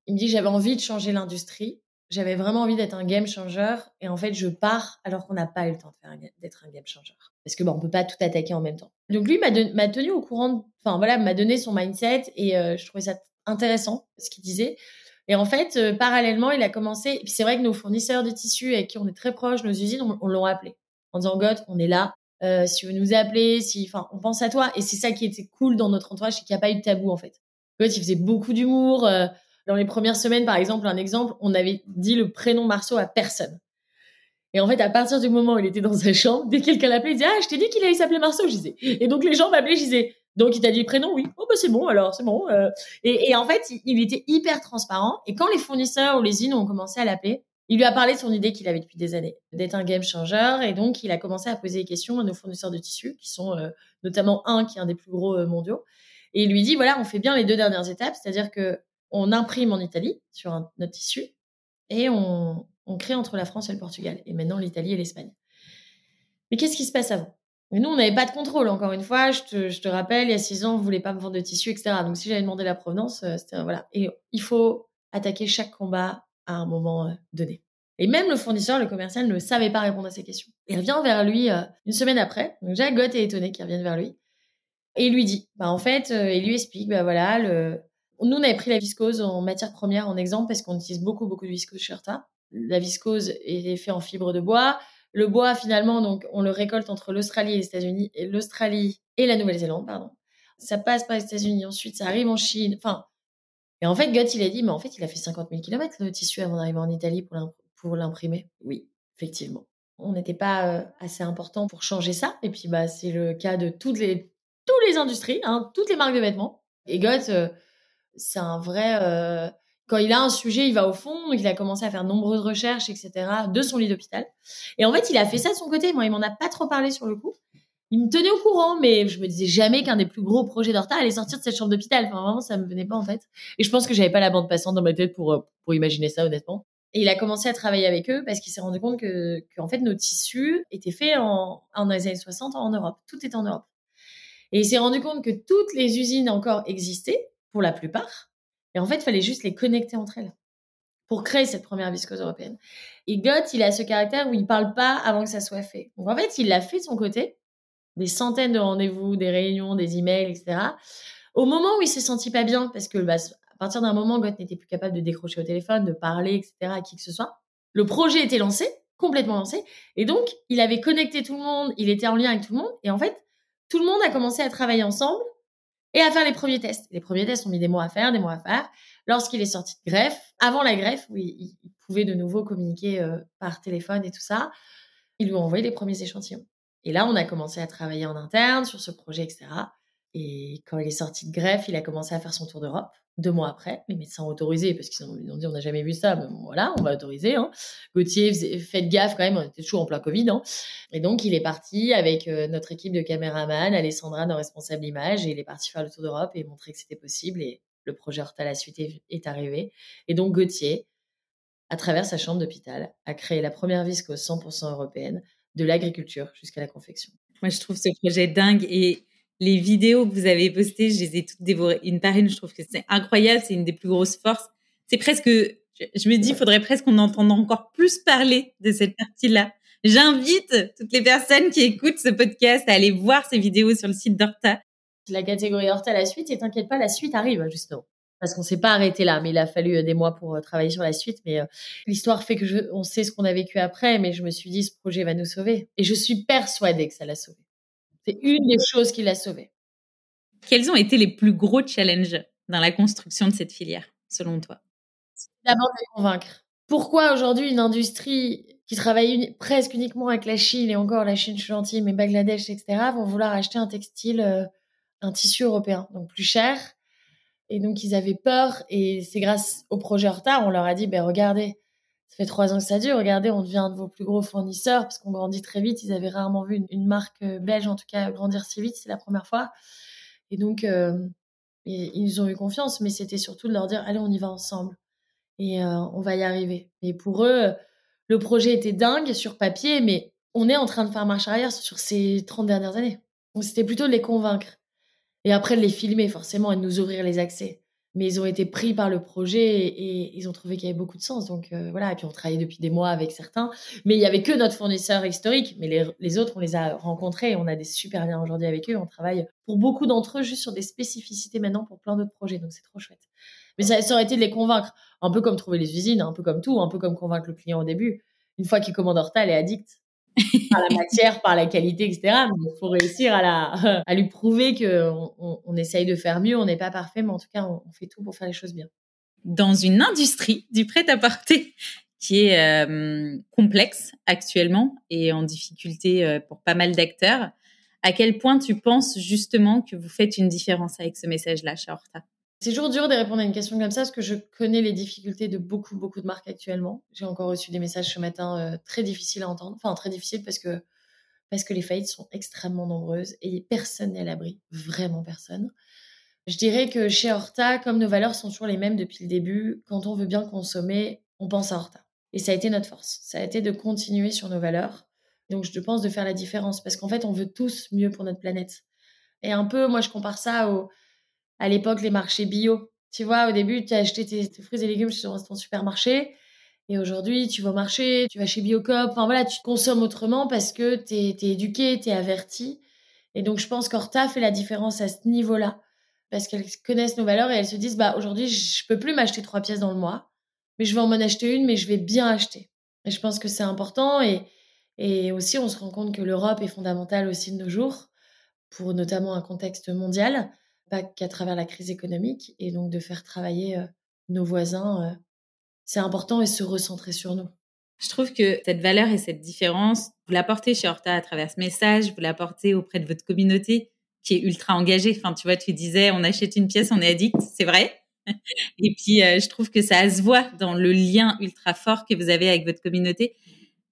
Il me dit que j'avais envie de changer l'industrie j'avais vraiment envie d'être un game changer et en fait je pars alors qu'on n'a pas eu le temps d'être un game changer. Parce que bon on peut pas tout attaquer en même temps. Donc lui m'a tenu au courant enfin voilà m'a donné son mindset et euh, je trouvais ça intéressant ce qu'il disait. Et en fait euh, parallèlement il a commencé et puis c'est vrai que nos fournisseurs de tissus avec qui on est très proches nos usines on, l'ont appelé en disant God on est là. Euh, si vous nous appelez si enfin on pense à toi. Et c'est ça qui était cool dans notre entourage c'est qu'il n'y a pas eu de tabou en fait. God il faisait beaucoup d'humour dans les premières semaines, par exemple, un exemple, on avait dit le prénom Marceau à personne. Et en fait, à partir du moment où il était dans sa chambre, dès que quelqu'un l'appelait, il disait Ah, je t'ai dit qu'il allait s'appeler Marceau, je disais. Et donc les gens m'appelaient, je disais Donc il t'a dit le prénom? Oui. Oh, bah c'est bon alors, c'est bon. Euh. Et, en fait, il, était hyper transparent. Et quand les fournisseurs ou les usines ont commencé à l'appeler, il lui a parlé de son idée qu'il avait depuis des années, d'être un game changer. Et donc, il a commencé à poser des questions à nos fournisseurs de tissus, qui sont euh, notamment un qui est un des plus gros euh, mondiaux. Et il lui dit voilà, on fait bien les deux dernières étapes, c'est-à-dire que on imprime en Italie sur un, notre tissu et on, on crée entre la France et le Portugal, et maintenant l'Italie et l'Espagne. Mais qu'est-ce qui se passe avant? Mais nous, on n'avait pas de contrôle. Encore une fois, je te, je te, rappelle, il y a six ans, on voulait pas me vendre de tissu, etc. Donc, si j'avais demandé la provenance, euh, c'était voilà. Et il faut attaquer chaque combat à un moment euh, donné. Et même le fournisseur, le commercial, ne savait pas répondre à ces questions. Il revient vers lui euh, une semaine après. Donc, Jacques Gott est étonné qu'il revienne vers lui. Et il lui dit, bah, en fait, il lui explique, bah voilà, le... nous, on avait pris la viscose en matière première en exemple parce qu'on utilise beaucoup, beaucoup de viscose chez Urta la viscose est fait en fibre de bois. Le bois, finalement, donc, on le récolte entre l'Australie et les États-Unis, et l'Australie et la Nouvelle-Zélande, pardon. Ça passe par les États-Unis, ensuite ça arrive en Chine. Enfin, et en fait, Gutt, il a dit, mais en fait, il a fait 50 000 km le tissu avant d'arriver en Italie pour l'imprimer. Oui, effectivement. On n'était pas euh, assez important pour changer ça. Et puis, bah, c'est le cas de toutes les, toutes les industries, hein, toutes les marques de vêtements. Et euh, c'est un vrai, euh, quand il a un sujet, il va au fond. Il a commencé à faire de nombreuses recherches, etc., de son lit d'hôpital. Et en fait, il a fait ça de son côté. Moi, il m'en a pas trop parlé sur le coup. Il me tenait au courant, mais je me disais jamais qu'un des plus gros projets d'Horta allait sortir de cette chambre d'hôpital. Enfin, vraiment, ça me venait pas, en fait. Et je pense que j'avais pas la bande passante dans ma tête pour, euh, pour imaginer ça, honnêtement. Et il a commencé à travailler avec eux parce qu'il s'est rendu compte que, en fait, nos tissus étaient faits en, en années 60 en Europe. Tout était en Europe. Et il s'est rendu compte que toutes les usines encore existaient, la plupart, et en fait, il fallait juste les connecter entre elles pour créer cette première viscose européenne. Et Gott, il a ce caractère où il parle pas avant que ça soit fait. Donc en fait, il l'a fait de son côté, des centaines de rendez-vous, des réunions, des emails, etc. Au moment où il s'est senti pas bien, parce que bah, à partir d'un moment, Gott n'était plus capable de décrocher au téléphone, de parler, etc. à qui que ce soit. Le projet était lancé, complètement lancé, et donc il avait connecté tout le monde, il était en lien avec tout le monde, et en fait, tout le monde a commencé à travailler ensemble et à faire les premiers tests. Les premiers tests ont mis des mois à faire, des mois à faire. Lorsqu'il est sorti de greffe, avant la greffe, où il, pouvait de nouveau communiquer euh, par téléphone et tout ça, ils lui ont envoyé les premiers échantillons. Et là, on a commencé à travailler en interne sur ce projet, etc. Et quand il est sorti de greffe, il a commencé à faire son tour d'Europe. Deux mois après, les médecins ont autorisé parce qu'ils ont, dit on n'a jamais vu ça, mais voilà, on va autoriser. Hein. Gauthier, faites gaffe quand même, on était toujours en plein Covid. Hein. Et donc il est parti avec euh, notre équipe de caméraman, Alessandra, nos responsables image, et il est parti faire le tour d'Europe et montrer que c'était possible. Et le projet Horta la suite est, arrivé. Et donc Gauthier, à travers sa chambre d'hôpital, a créé la première viscose 100% européenne de l'agriculture jusqu'à la confection. Moi, je trouve ce projet dingue et les vidéos que vous avez postées, je les ai toutes dévorées une par une. Je trouve que c'est incroyable, c'est une des plus grosses forces. C'est presque, je me dis, il faudrait presque qu'on entende encore plus parler de cette partie-là. J'invite toutes les personnes qui écoutent ce podcast à aller voir ces vidéos sur le site d'Horta. La catégorie Horta, la suite, et t'inquiète pas, la suite arrive, justement. Parce qu'on s'est pas arrêté là, mais il a fallu euh, des mois pour euh, travailler sur la suite. Mais euh, l'histoire fait que je, on sait ce qu'on a vécu après, mais je me suis dit, ce projet va nous sauver. Et je suis persuadée que ça l'a sauvé. C'est une des choses qui l'a sauvé. Quels ont été les plus gros challenges dans la construction de cette filière, selon toi? D'abord, de convaincre. Pourquoi aujourd'hui une industrie qui travaille presque uniquement avec la Chine, et encore la Chine, je suis gentille, mais Bangladesh, etc., vont vouloir acheter un textile, euh, un tissu européen, donc plus cher. Et donc, ils avaient peur, et c'est grâce au projet Horta, on leur a dit, ben regardez, ça fait trois ans que ça dure. Regardez, on devient un de vos plus gros fournisseurs parce qu'on grandit très vite. Ils avaient rarement vu une, marque euh, belge, en tout cas, grandir si vite. C'est la première fois. Et donc, euh, ils nous ont eu confiance, mais c'était surtout de leur dire, allez, on y va ensemble. Et euh, on va y arriver. Et pour eux, le projet était dingue sur papier, mais on est en train de faire marche arrière sur ces 30 dernières années. Donc, c'était plutôt de les convaincre. Et après, de les filmer, forcément, et de nous ouvrir les accès mais ils ont été pris par le projet et, ils ont trouvé qu'il y avait beaucoup de sens. Donc euh, voilà, et puis on travaillait depuis des mois avec certains, mais il y avait que notre fournisseur historique, mais les, autres, on les a rencontrés et on a des super liens aujourd'hui avec eux. On travaille pour beaucoup d'entre eux juste sur des spécificités maintenant pour plein d'autres projets, donc c'est trop chouette. Mais ça, ça, aurait été de les convaincre, un peu comme trouver les usines, un peu comme tout, un peu comme convaincre le client au début. Une fois qu'il commande Horta, elle est addict par la matière, par la qualité, etc. Mais il faut réussir à, lui prouver qu'on on, essaye de faire mieux. On n'est pas parfait, mais en tout cas, on, fait tout pour faire les choses bien. Dans une industrie du prêt-à-porter qui est euh, complexe actuellement et en difficulté euh, pour pas mal d'acteurs. À quel point tu penses justement que vous faites une différence avec ce message-là chez Horta C'est toujours dur de répondre à une question comme ça parce que je connais les difficultés de beaucoup, beaucoup de marques actuellement. J'ai encore reçu des messages ce matin euh, très difficiles à entendre. Enfin, très difficiles parce que, parce que les faillites sont extrêmement nombreuses et personne n'est à l'abri. Vraiment personne. Je dirais que chez Horta, comme nos valeurs sont toujours les mêmes depuis le début, quand on veut bien consommer, on pense à Horta. Et ça a été notre force. Ça a été de continuer sur nos valeurs. Donc, je pense de faire la différence parce qu'en fait, on veut tous mieux pour notre planète. Et un peu, moi, je compare ça au, à l'époque, les marchés bio. Tu vois, au début, tu as acheté tes, fruits et légumes sur ton supermarché. Et aujourd'hui, tu vas au marché, tu vas chez Biocop. Enfin, voilà, tu consommes autrement parce que tu es, éduqué, tu es averti. Et donc, je pense qu'Horta fait la différence à ce niveau-là. Parce qu'elles connaissent nos valeurs et elles se disent, bah, aujourd'hui, je peux plus m'acheter trois pièces dans le mois mais je vais en acheter une, mais je vais bien acheter. Et je pense que c'est important. Et, et aussi, on se rend compte que l'Europe est fondamentale aussi de nos jours, pour notamment un contexte mondial, pas qu'à travers la crise économique. Et donc, de faire travailler nos voisins, c'est important et se recentrer sur nous. Je trouve que cette valeur et cette différence, vous la portez chez Horta à travers ce message, vous la portez auprès de votre communauté qui est ultra engagée. Enfin, tu vois, tu disais, on achète une pièce, on est addict, c'est vrai. (laughs) Et puis, je trouve que ça se voit dans le lien ultra fort que vous avez avec votre communauté.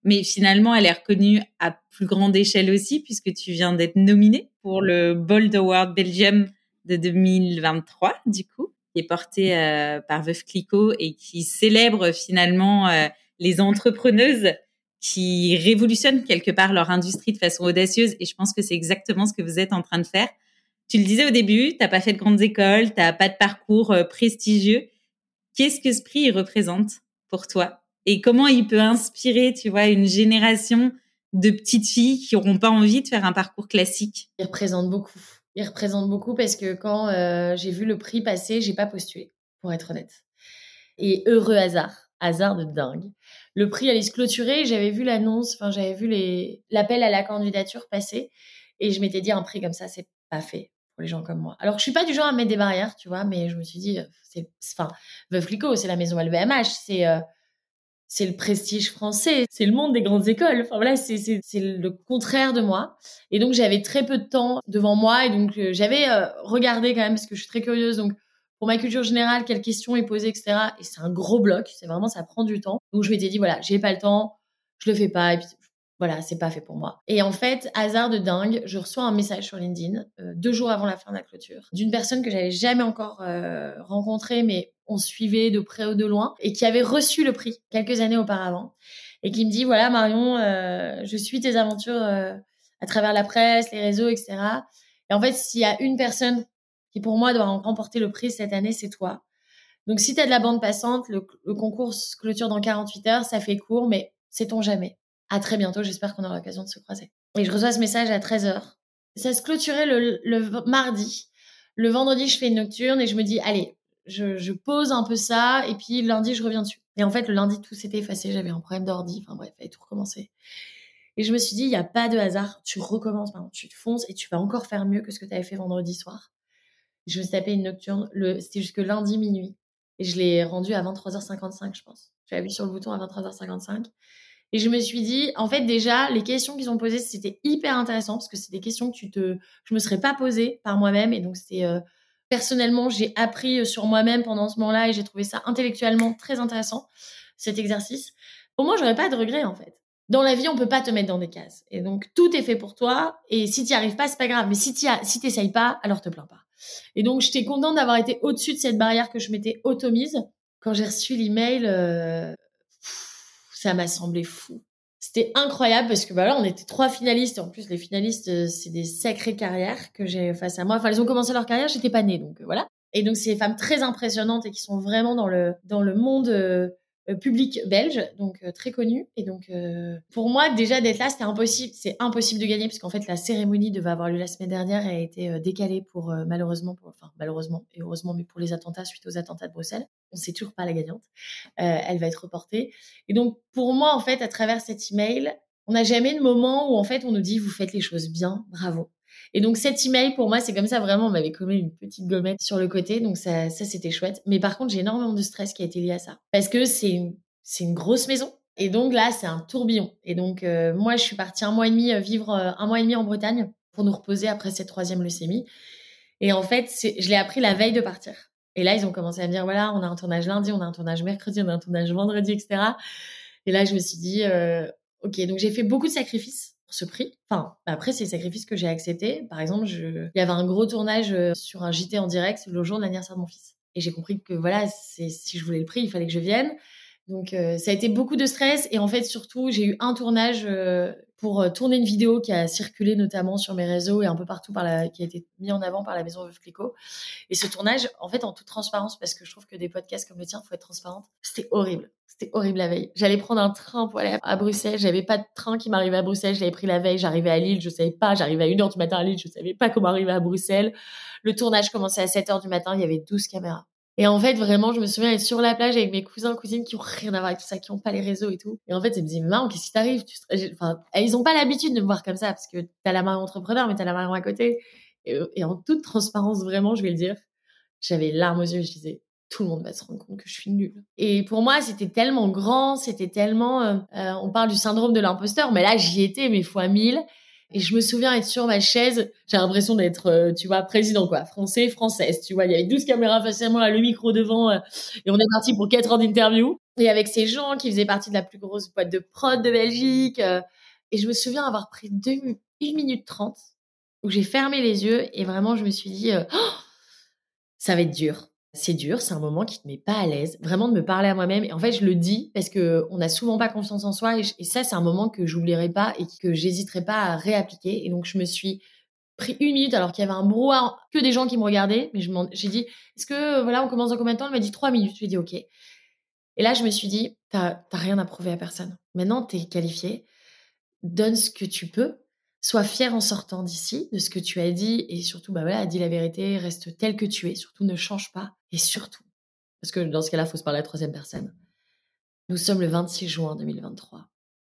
Mais finalement, elle est reconnue à plus grande échelle aussi, puisque tu viens d'être nominé pour le Bold Award Belgium de 2023, du coup, qui est porté euh, par Veuve Clicquot et qui célèbre finalement euh, les entrepreneuses qui révolutionnent quelque part leur industrie de façon audacieuse. Et je pense que c'est exactement ce que vous êtes en train de faire. Tu le disais au début, t'as pas fait de grandes écoles, t'as pas de parcours euh, prestigieux. Qu'est-ce que ce prix représente pour toi? Et comment il peut inspirer, tu vois, une génération de petites filles qui auront pas envie de faire un parcours classique? Il représente beaucoup. Il représente beaucoup parce que quand euh, j'ai vu le prix passer, j'ai pas postulé, pour être honnête. Et heureux hasard, hasard de dingue. Le prix allait se clôturer, j'avais vu l'annonce, enfin j'avais vu l'appel à la candidature passer et je m'étais dit un prix comme ça c'est pas fait pour les gens comme moi. Alors, je suis pas du genre à mettre des barrières, tu vois, mais je me suis dit, euh, c'est, enfin, Veuve c'est la maison LVMH, c'est, euh, c'est le prestige français, c'est le monde des grandes écoles. Enfin voilà, c'est, le contraire de moi. Et donc, j'avais très peu de temps devant moi, et donc euh, j'avais regardé quand même parce que je suis très curieuse. Donc, pour ma culture générale, quelles questions est posée, etc. Et c'est un gros bloc, c'est vraiment, ça prend du temps. Donc, je m'étais dit, voilà, j'ai pas le temps, je le fais pas, et puis voilà, c'est pas fait pour moi. Et en fait, hasard de dingue, je reçois un message sur LinkedIn euh, deux jours avant la fin de la clôture d'une personne que j'avais jamais encore euh, rencontrée, mais on suivait de près ou de loin et qui avait reçu le prix quelques années auparavant et qui me dit voilà Marion, euh, je suis tes aventures à travers la presse, les réseaux, etc. Et en fait, s'il y a une personne qui pour moi doit remporter le prix cette année, c'est toi. Donc si tu as de la bande passante, le, le concours clôture dans 48 heures, ça fait court, mais sait-on jamais. À très bientôt, j'espère qu'on aura l'occasion de se croiser. Et je reçois ce message à 13h. Ça se clôturait le, mardi. Le vendredi, je fais une nocturne et je me dis, allez, je, pose un peu ça et puis lundi, je reviens dessus. Et en fait, le lundi, tout s'était effacé. J'avais un problème d'ordi. Enfin bref, fallait tout recommencer. Et je me suis dit, il n'y a pas de hasard. Tu recommences, tu te fonces et tu vas encore faire mieux que ce que tu avais fait vendredi soir. Je me suis tapé une nocturne. Le, c'était jusque lundi minuit. Et je l'ai rendu à 23h55, je pense. J'ai appuyé sur le bouton à 23h55. Et je me suis dit, en fait, déjà, les questions qu'ils ont posées, c'était hyper intéressant parce que c'est des questions que tu te, je me serais pas posées par moi-même. Et donc, c'est, euh, personnellement, j'ai appris euh, sur moi-même pendant ce moment-là et j'ai trouvé ça intellectuellement très intéressant, cet exercice. Pour moi, j'aurais pas de regrets, en fait. Dans la vie, on peut pas te mettre dans des cases. Et donc, tout est fait pour toi. Et si tu n'y arrives pas, c'est pas grave. Mais si tu si pas, alors te plains pas. Et donc, j'étais contente d'avoir été au-dessus de cette barrière que je m'étais automise. Quand j'ai reçu l'email, euh, ça m'a semblé fou. C'était incroyable parce que bah on était trois finalistes. En plus, les finalistes, euh, c'est des sacrées carrières que j'ai face à moi. Enfin, ils ont commencé leur carrière, j'étais pas née, donc euh, voilà. Et donc, c'est des femmes très impressionnantes et qui sont vraiment dans le, dans le monde euh, public belge, donc euh, très connu. Et donc, euh, pour moi, déjà d'être là, c'était impossible. C'est impossible de gagner, puisqu'en fait, la cérémonie devait avoir lieu la semaine dernière et a été décalée pour, malheureusement, pour, enfin, malheureusement et heureusement, mais pour les attentats suite aux attentats de Bruxelles. On sait toujours pas la gagnante. elle va être reportée. Et donc, pour moi, en fait, à travers cet email, on n'a jamais de moment où, en fait, on nous dit, vous faites les choses bien, bravo. Et donc cet email pour moi c'est comme ça vraiment on m'avait collé une petite gommette sur le côté donc ça ça c'était chouette. Mais par contre j'ai énormément de stress qui a été lié à ça parce que c'est c'est une grosse maison. Et donc là, c'est un tourbillon. Et donc, euh, moi, je suis partie un mois et demi vivre un mois et demi en Bretagne pour nous reposer après cette troisième leucémie. Et en fait, je l'ai appris la veille de partir. Et là, ils ont commencé à me dire, voilà, on a un tournage lundi, on a un tournage mercredi, on a un tournage vendredi, etc. Et là, je me suis dit, euh, ok, donc j'ai fait beaucoup de sacrifices ce prix. Enfin, après, c'est des sacrifices que j'ai acceptés. Par exemple, je... il y avait un gros tournage euh, sur un JT en direct le jour de l'anniversaire de mon fils. Et j'ai compris que voilà, si je voulais le prix, il fallait que je vienne. Donc euh, ça a été beaucoup de stress et en fait surtout j'ai eu un tournage euh, pour euh, tourner une vidéo qui a circulé notamment sur mes réseaux et un peu partout par la qui a été mis en avant par la maison Veuve Clicquot. Et ce tournage en fait en toute transparence parce que je trouve que des podcasts comme le tien faut être transparente. C'était horrible. C'était horrible la veille. J'allais prendre un train pour aller à Bruxelles. J'avais pas de train qui m'arrivait à Bruxelles. Je l'avais pris la veille. J'arrivais à Lille. Je savais pas. J'arrivais à 1h du matin à Lille. Je savais pas comment arriver à Bruxelles. Le tournage commençait à 7h du matin. Il y avait 12 caméras. Et en fait, vraiment, je me souviens être sur la plage avec mes cousins, cousines qui ont rien à voir avec tout ça, qui ont pas les réseaux et tout. Et en fait, ils me disaient, maman, qu'est-ce qui t'arrive? Enfin, ils ont pas l'habitude de me voir comme ça parce que t'as la main entrepreneur, mais t'as la main à côté. Et, en toute transparence, vraiment, je vais le dire, j'avais larmes aux yeux, je disais, tout le monde va se rendre compte que je suis nulle. Et pour moi, c'était tellement grand, c'était tellement, euh, euh, on parle du syndrome de l'imposteur, mais là, j'y étais, mais fois mille. Et je me souviens être sur ma chaise, j'ai l'impression d'être, euh, tu vois, président, quoi, français, française, tu vois, il y avait 12 caméras face à moi, le micro devant, euh, et on est parti pour 4 heures d'interview. Et avec ces gens qui faisaient partie de la plus grosse boîte de prod de Belgique. Euh, et je me souviens avoir pris 2, 1 minute 30, où j'ai fermé les yeux, et vraiment, je me suis dit, (gasps) ça va être dur c'est dur, c'est un moment qui te met pas à l'aise, vraiment de me parler à moi-même. Et en fait, je le dis parce que on n'a souvent pas confiance en soi. Et, ça, c'est un moment que j'oublierai pas et que j'hésiterai pas à réappliquer. Et donc, je me suis pris une minute alors qu'il y avait un brouhaha, que des gens qui me regardaient. Mais j'ai dit, est-ce que voilà, on commence dans combien de temps? Elle m'a dit trois minutes. J'ai dit ok. Et là, je me suis dit, t'as rien à prouver à personne. Maintenant, t'es qualifié. Donne ce que tu peux sois fier en sortant d'ici de ce que tu as dit et surtout, bah voilà, dis la vérité, reste tel que tu es, surtout ne change pas et surtout, parce que dans ce cas-là, il faut se parler à la troisième personne. Nous sommes le 26 juin 2023.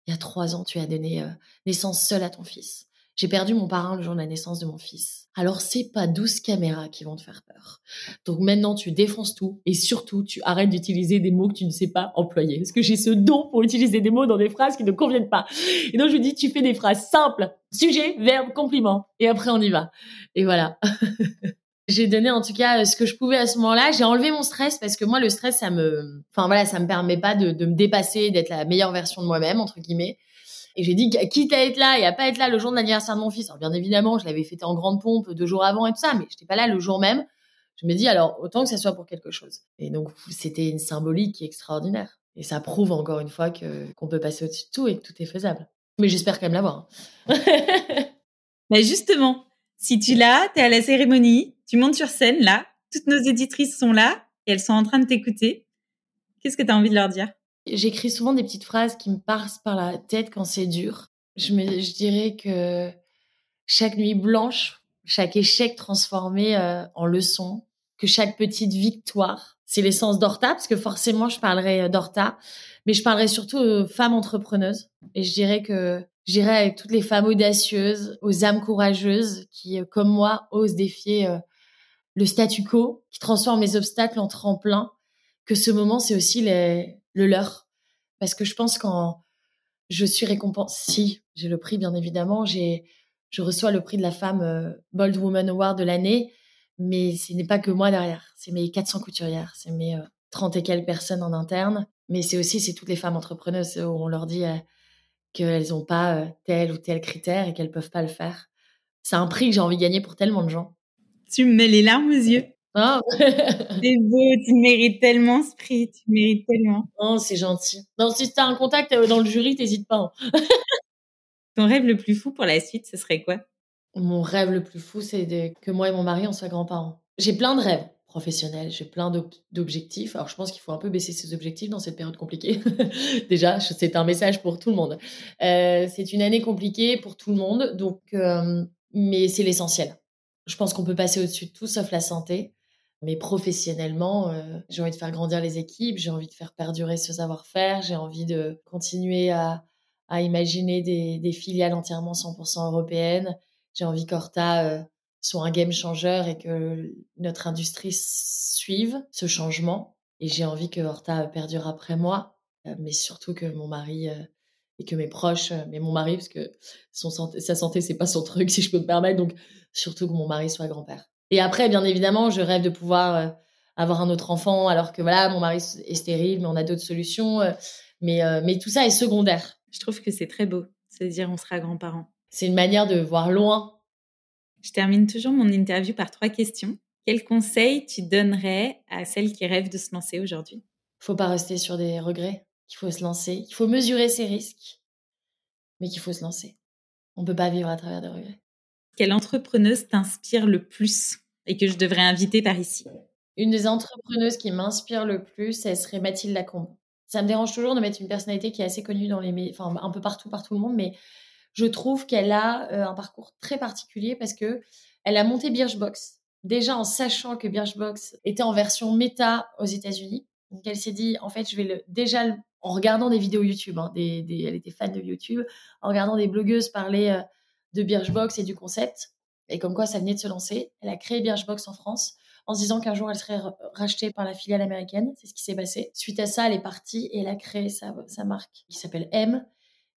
Il y a trois ans, tu as donné euh, naissance seul à ton fils. J'ai perdu mon parrain le jour de la naissance de mon fils. Alors c'est pas 12 caméras qui vont te faire peur. Donc maintenant tu défonces tout et surtout tu arrêtes d'utiliser des mots que tu ne sais pas employer. Parce que j'ai ce don pour utiliser des mots dans des phrases qui ne conviennent pas. Et donc je dis tu fais des phrases simples, sujet, verbe, compliment et après on y va. Et voilà. (laughs) j'ai donné en tout cas ce que je pouvais à ce moment-là. J'ai enlevé mon stress parce que moi le stress ça me, enfin voilà, ça me permet pas de, de me dépasser, d'être la meilleure version de moi-même entre guillemets. Et j'ai dit, quitte à être là et à pas être là le jour de l'anniversaire de mon fils. Alors bien évidemment, je l'avais fêté en grande pompe deux jours avant et tout ça, mais j'étais pas là le jour même. Je me dis alors autant que ça soit pour quelque chose. Et donc c'était une symbolique extraordinaire. Et ça prouve encore une fois qu'on peut passer au-dessus de tout et que tout est faisable. Mais j'espère quand même l'avoir. Hein. (laughs) Mais justement, si tu l'as, tu es à la cérémonie, tu montes sur scène là, toutes nos éditrices sont là et elles sont en train de t'écouter. Qu'est-ce que tu as envie de leur dire? J'écris souvent des petites phrases qui me passent par la tête quand c'est dur. Je, me, je dirais que chaque nuit blanche, chaque échec transformé euh, en leçon, que chaque petite victoire, c'est l'essence d'Horta, parce que forcément je parlerai euh, d'Horta, mais je parlerai surtout aux femmes entrepreneuses. Et je dirais que j'irai avec toutes les femmes audacieuses, aux âmes courageuses qui, euh, comme moi, osent défier le statu quo, qui transforment les obstacles en tremplin, que ce moment, c'est aussi les, le leur. Parce que je pense quand je suis récompensée, si j'ai le prix bien évidemment, j'ai je reçois le prix de la femme euh, Bold Woman Award de l'année, mais ce n'est pas que moi derrière, c'est mes 400 couturières, c'est mes 30 euh, et quelques personnes en interne, mais c'est aussi c'est toutes les femmes entrepreneuses où on leur dit euh, qu'elles n'ont pas tel ou tel critère et qu'elles peuvent pas le faire. C'est un prix que j'ai envie de gagner pour tellement de gens. Tu me mets les larmes aux yeux. (laughs) C'est beau, tu mérites tellement ce prix, tu mérites tellement. Oh, c'est gentil. Non, si tu as un contact euh, dans le jury, t'hésites pas. Hein. (laughs) Ton rêve le plus fou pour la suite, ce serait quoi? Mon rêve le plus fou, c'est que moi et mon mari, on soit grands-parents. J'ai plein de rêves professionnels, j'ai plein d'objectifs. Alors, je pense qu'il faut un peu baisser ses objectifs dans cette période compliquée. (laughs) Déjà, c'est un message pour tout le monde. Euh, c'est une année compliquée pour tout le monde, donc, euh, mais c'est l'essentiel. Je pense qu'on peut passer au-dessus de tout sauf la santé. Mais professionnellement, euh, j'ai envie de faire grandir les équipes, j'ai envie de faire perdurer ce savoir-faire, j'ai envie de continuer à, à imaginer des, des, filiales entièrement 100% européennes. J'ai envie qu'Horta euh, soit un game changer et que notre industrie suive ce changement. Et j'ai envie que Horta perdure après moi. mais surtout que mon mari et que mes proches, mais mon mari, parce que son santé, sa santé, c'est pas son truc, si je peux me permettre, donc surtout que mon mari soit grand-père. Et après, bien évidemment, je rêve de pouvoir avoir un autre enfant, alors que voilà, mon mari est stérile, mais on a d'autres solutions. mais, mais tout ça est secondaire. Je trouve que c'est très beau, se dire on sera grands-parents. C'est une manière de voir loin je termine toujours mon interview par trois questions. Quel conseil tu donnerais à celles qui rêvent de se lancer aujourd'hui? Faut pas rester sur des regrets. Il faut se lancer. Il faut mesurer ses risques, mais qu'il faut se lancer. On peut pas vivre à travers des regrets. Quelle entrepreneuse t'inspire le plus et que je devrais inviter par ici? Une des entrepreneuses qui m'inspire le plus, elle serait Mathilde Lacombe. Ça me dérange toujours de mettre une personnalité qui est assez connue dans les, enfin un peu partout par tout le monde, mais je trouve qu'elle a euh, un parcours très particulier parce que elle a monté Birchbox déjà en sachant que Birchbox était en version méta aux États-Unis. Donc elle s'est dit en fait je vais le déjà en regardant des vidéos YouTube, hein, elle était fan de YouTube, en regardant des blogueuses parler euh, de Birchbox et du concept et comme quoi ça venait de se lancer. Elle a créé Birchbox en France en se disant qu'un jour elle serait rachetée par la filiale américaine. C'est ce qui s'est passé. Suite à ça, elle est partie et elle a créé sa, sa marque qui s'appelle M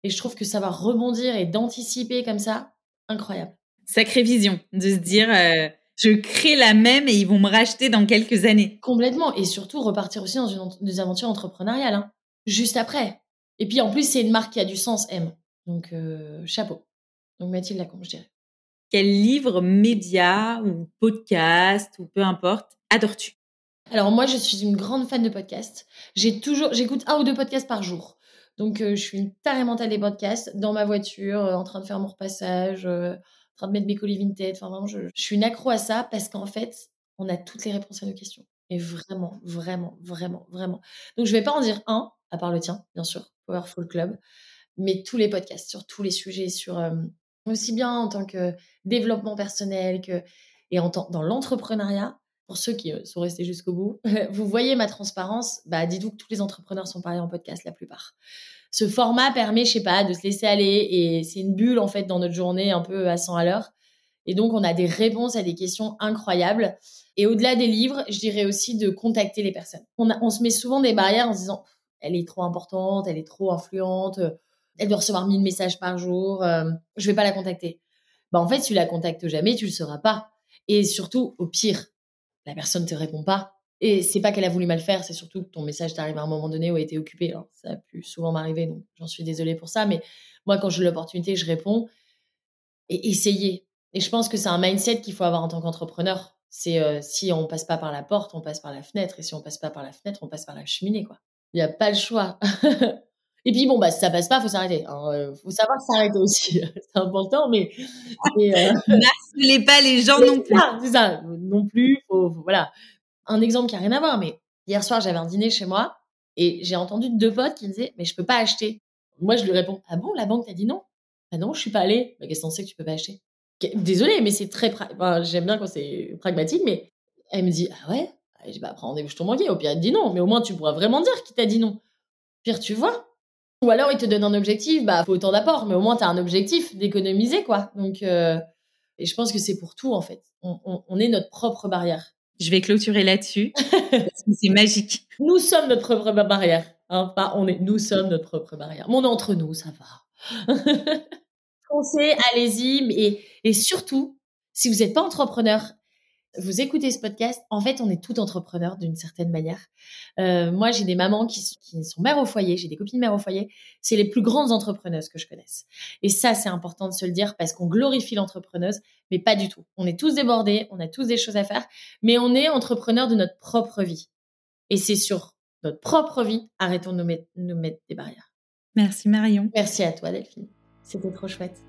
et je trouve que ça va rebondir et d'anticiper comme ça, incroyable. Sacrée vision de se dire, euh, je crée la même et ils vont me racheter dans quelques années. Complètement. Et surtout repartir aussi dans une, des aventures entrepreneuriales, hein, juste après. Et puis en plus, c'est une marque qui a du sens, M. Donc, euh, chapeau. Donc Mathilde Lacombe, je dirais. Quel livre, média ou podcast ou peu importe, adores-tu? Alors moi, je suis une grande fan de podcasts. J'ai toujours, j'écoute un ou deux podcasts par jour. Donc, euh, je suis une tarée mentale des podcasts dans ma voiture, euh, en train de faire mon repassage, euh, en train de mettre mes colis vintage. Enfin, vraiment, je, suis une accro à ça parce qu'en fait, on a toutes les réponses à nos questions. Et vraiment, vraiment, vraiment, vraiment. Donc, je vais pas en dire un, à part le tien, bien sûr, Powerful Club, mais tous les podcasts sur tous les sujets, sur aussi bien en tant que développement personnel que et en tant dans l'entrepreneuriat. Pour ceux qui sont restés jusqu'au bout, (laughs) vous voyez ma transparence. Bah, dites-vous que tous les entrepreneurs sont pareils en podcast, la plupart ce format permet, je sais pas, de se laisser aller et c'est une bulle en fait dans notre journée un peu à 100 à l'heure. Et donc on a des réponses à des questions incroyables. Et au-delà des livres, je dirais aussi de contacter les personnes. On, on se met souvent des barrières en se disant elle est trop importante, elle est trop influente, elle doit recevoir 1000 messages par jour, euh, je vais pas la contacter. Bah en fait, si tu la contactes jamais, tu le sauras pas. Et surtout, au pire, la personne te répond pas et c'est pas qu'elle a voulu mal faire, c'est surtout que ton message t'arrive à un moment donné où elle était occupée. Ça a pu souvent m'arriver, donc j'en suis désolée pour ça. Mais moi, quand j'ai l'opportunité, je réponds. Et essayez. Et je pense que c'est un mindset qu'il faut avoir en tant qu'entrepreneur. C'est euh, si on passe pas par la porte, on passe par la fenêtre. Et si on passe pas par la fenêtre, on passe par la cheminée, quoi. Il n'y a pas le choix. (laughs) et puis bon, bah si ça passe pas, faut s'arrêter. Il hein. euh, faut savoir s'arrêter aussi. (laughs) c'est important, mais. Euh... (laughs) pas les gens non plus. C'est ça, non plus. faut, voilà un exemple qui a rien à voir, mais hier soir, j'avais un dîner chez moi et j'ai entendu deux potes qui me disaient, mais je peux pas acheter. Moi, je lui réponds, ah bon, la banque t'a dit non? Ah non, je suis pas allée. Bah, qu'est-ce qu'on sait que tu peux pas acheter? Désolée, mais c'est très, j'aime bien quand c'est pragmatique, mais elle me dit, ah ouais? Je dis, bah, prends rendez-vous ton banquier. Au pire, il te dit non, mais au moins, tu pourras vraiment dire qui t'a dit non. Pire, tu vois. Ou alors, il te donne un objectif, bah, faut autant d'apport, mais au moins, tu as un objectif d'économiser, quoi. Donc, euh, et je pense que c'est pour tout, en fait. on est notre propre barrière. Je vais clôturer là-dessus. (laughs) c'est magique. Nous sommes notre propre barrière. Hein, on est, nous sommes notre propre barrière. Mon entre nous, ça va. (laughs) Foncez, allez-y. Et, et surtout, si vous n'êtes pas entrepreneur, vous écoutez ce podcast, en fait, on est tout entrepreneur d'une certaine manière. Euh, moi, j'ai des mamans qui sont, qui sont mères au foyer, j'ai des copines mères au foyer. C'est les plus grandes entrepreneuses que je connaisse. Et ça, c'est important de se le dire parce qu'on glorifie l'entrepreneuse, mais pas du tout. On est tous débordés, on a tous des choses à faire, mais on est entrepreneur de notre propre vie. Et c'est sur notre propre vie, arrêtons de nous mettre, nous mettre des barrières. Merci Marion. Merci à toi Delphine. C'était trop chouette.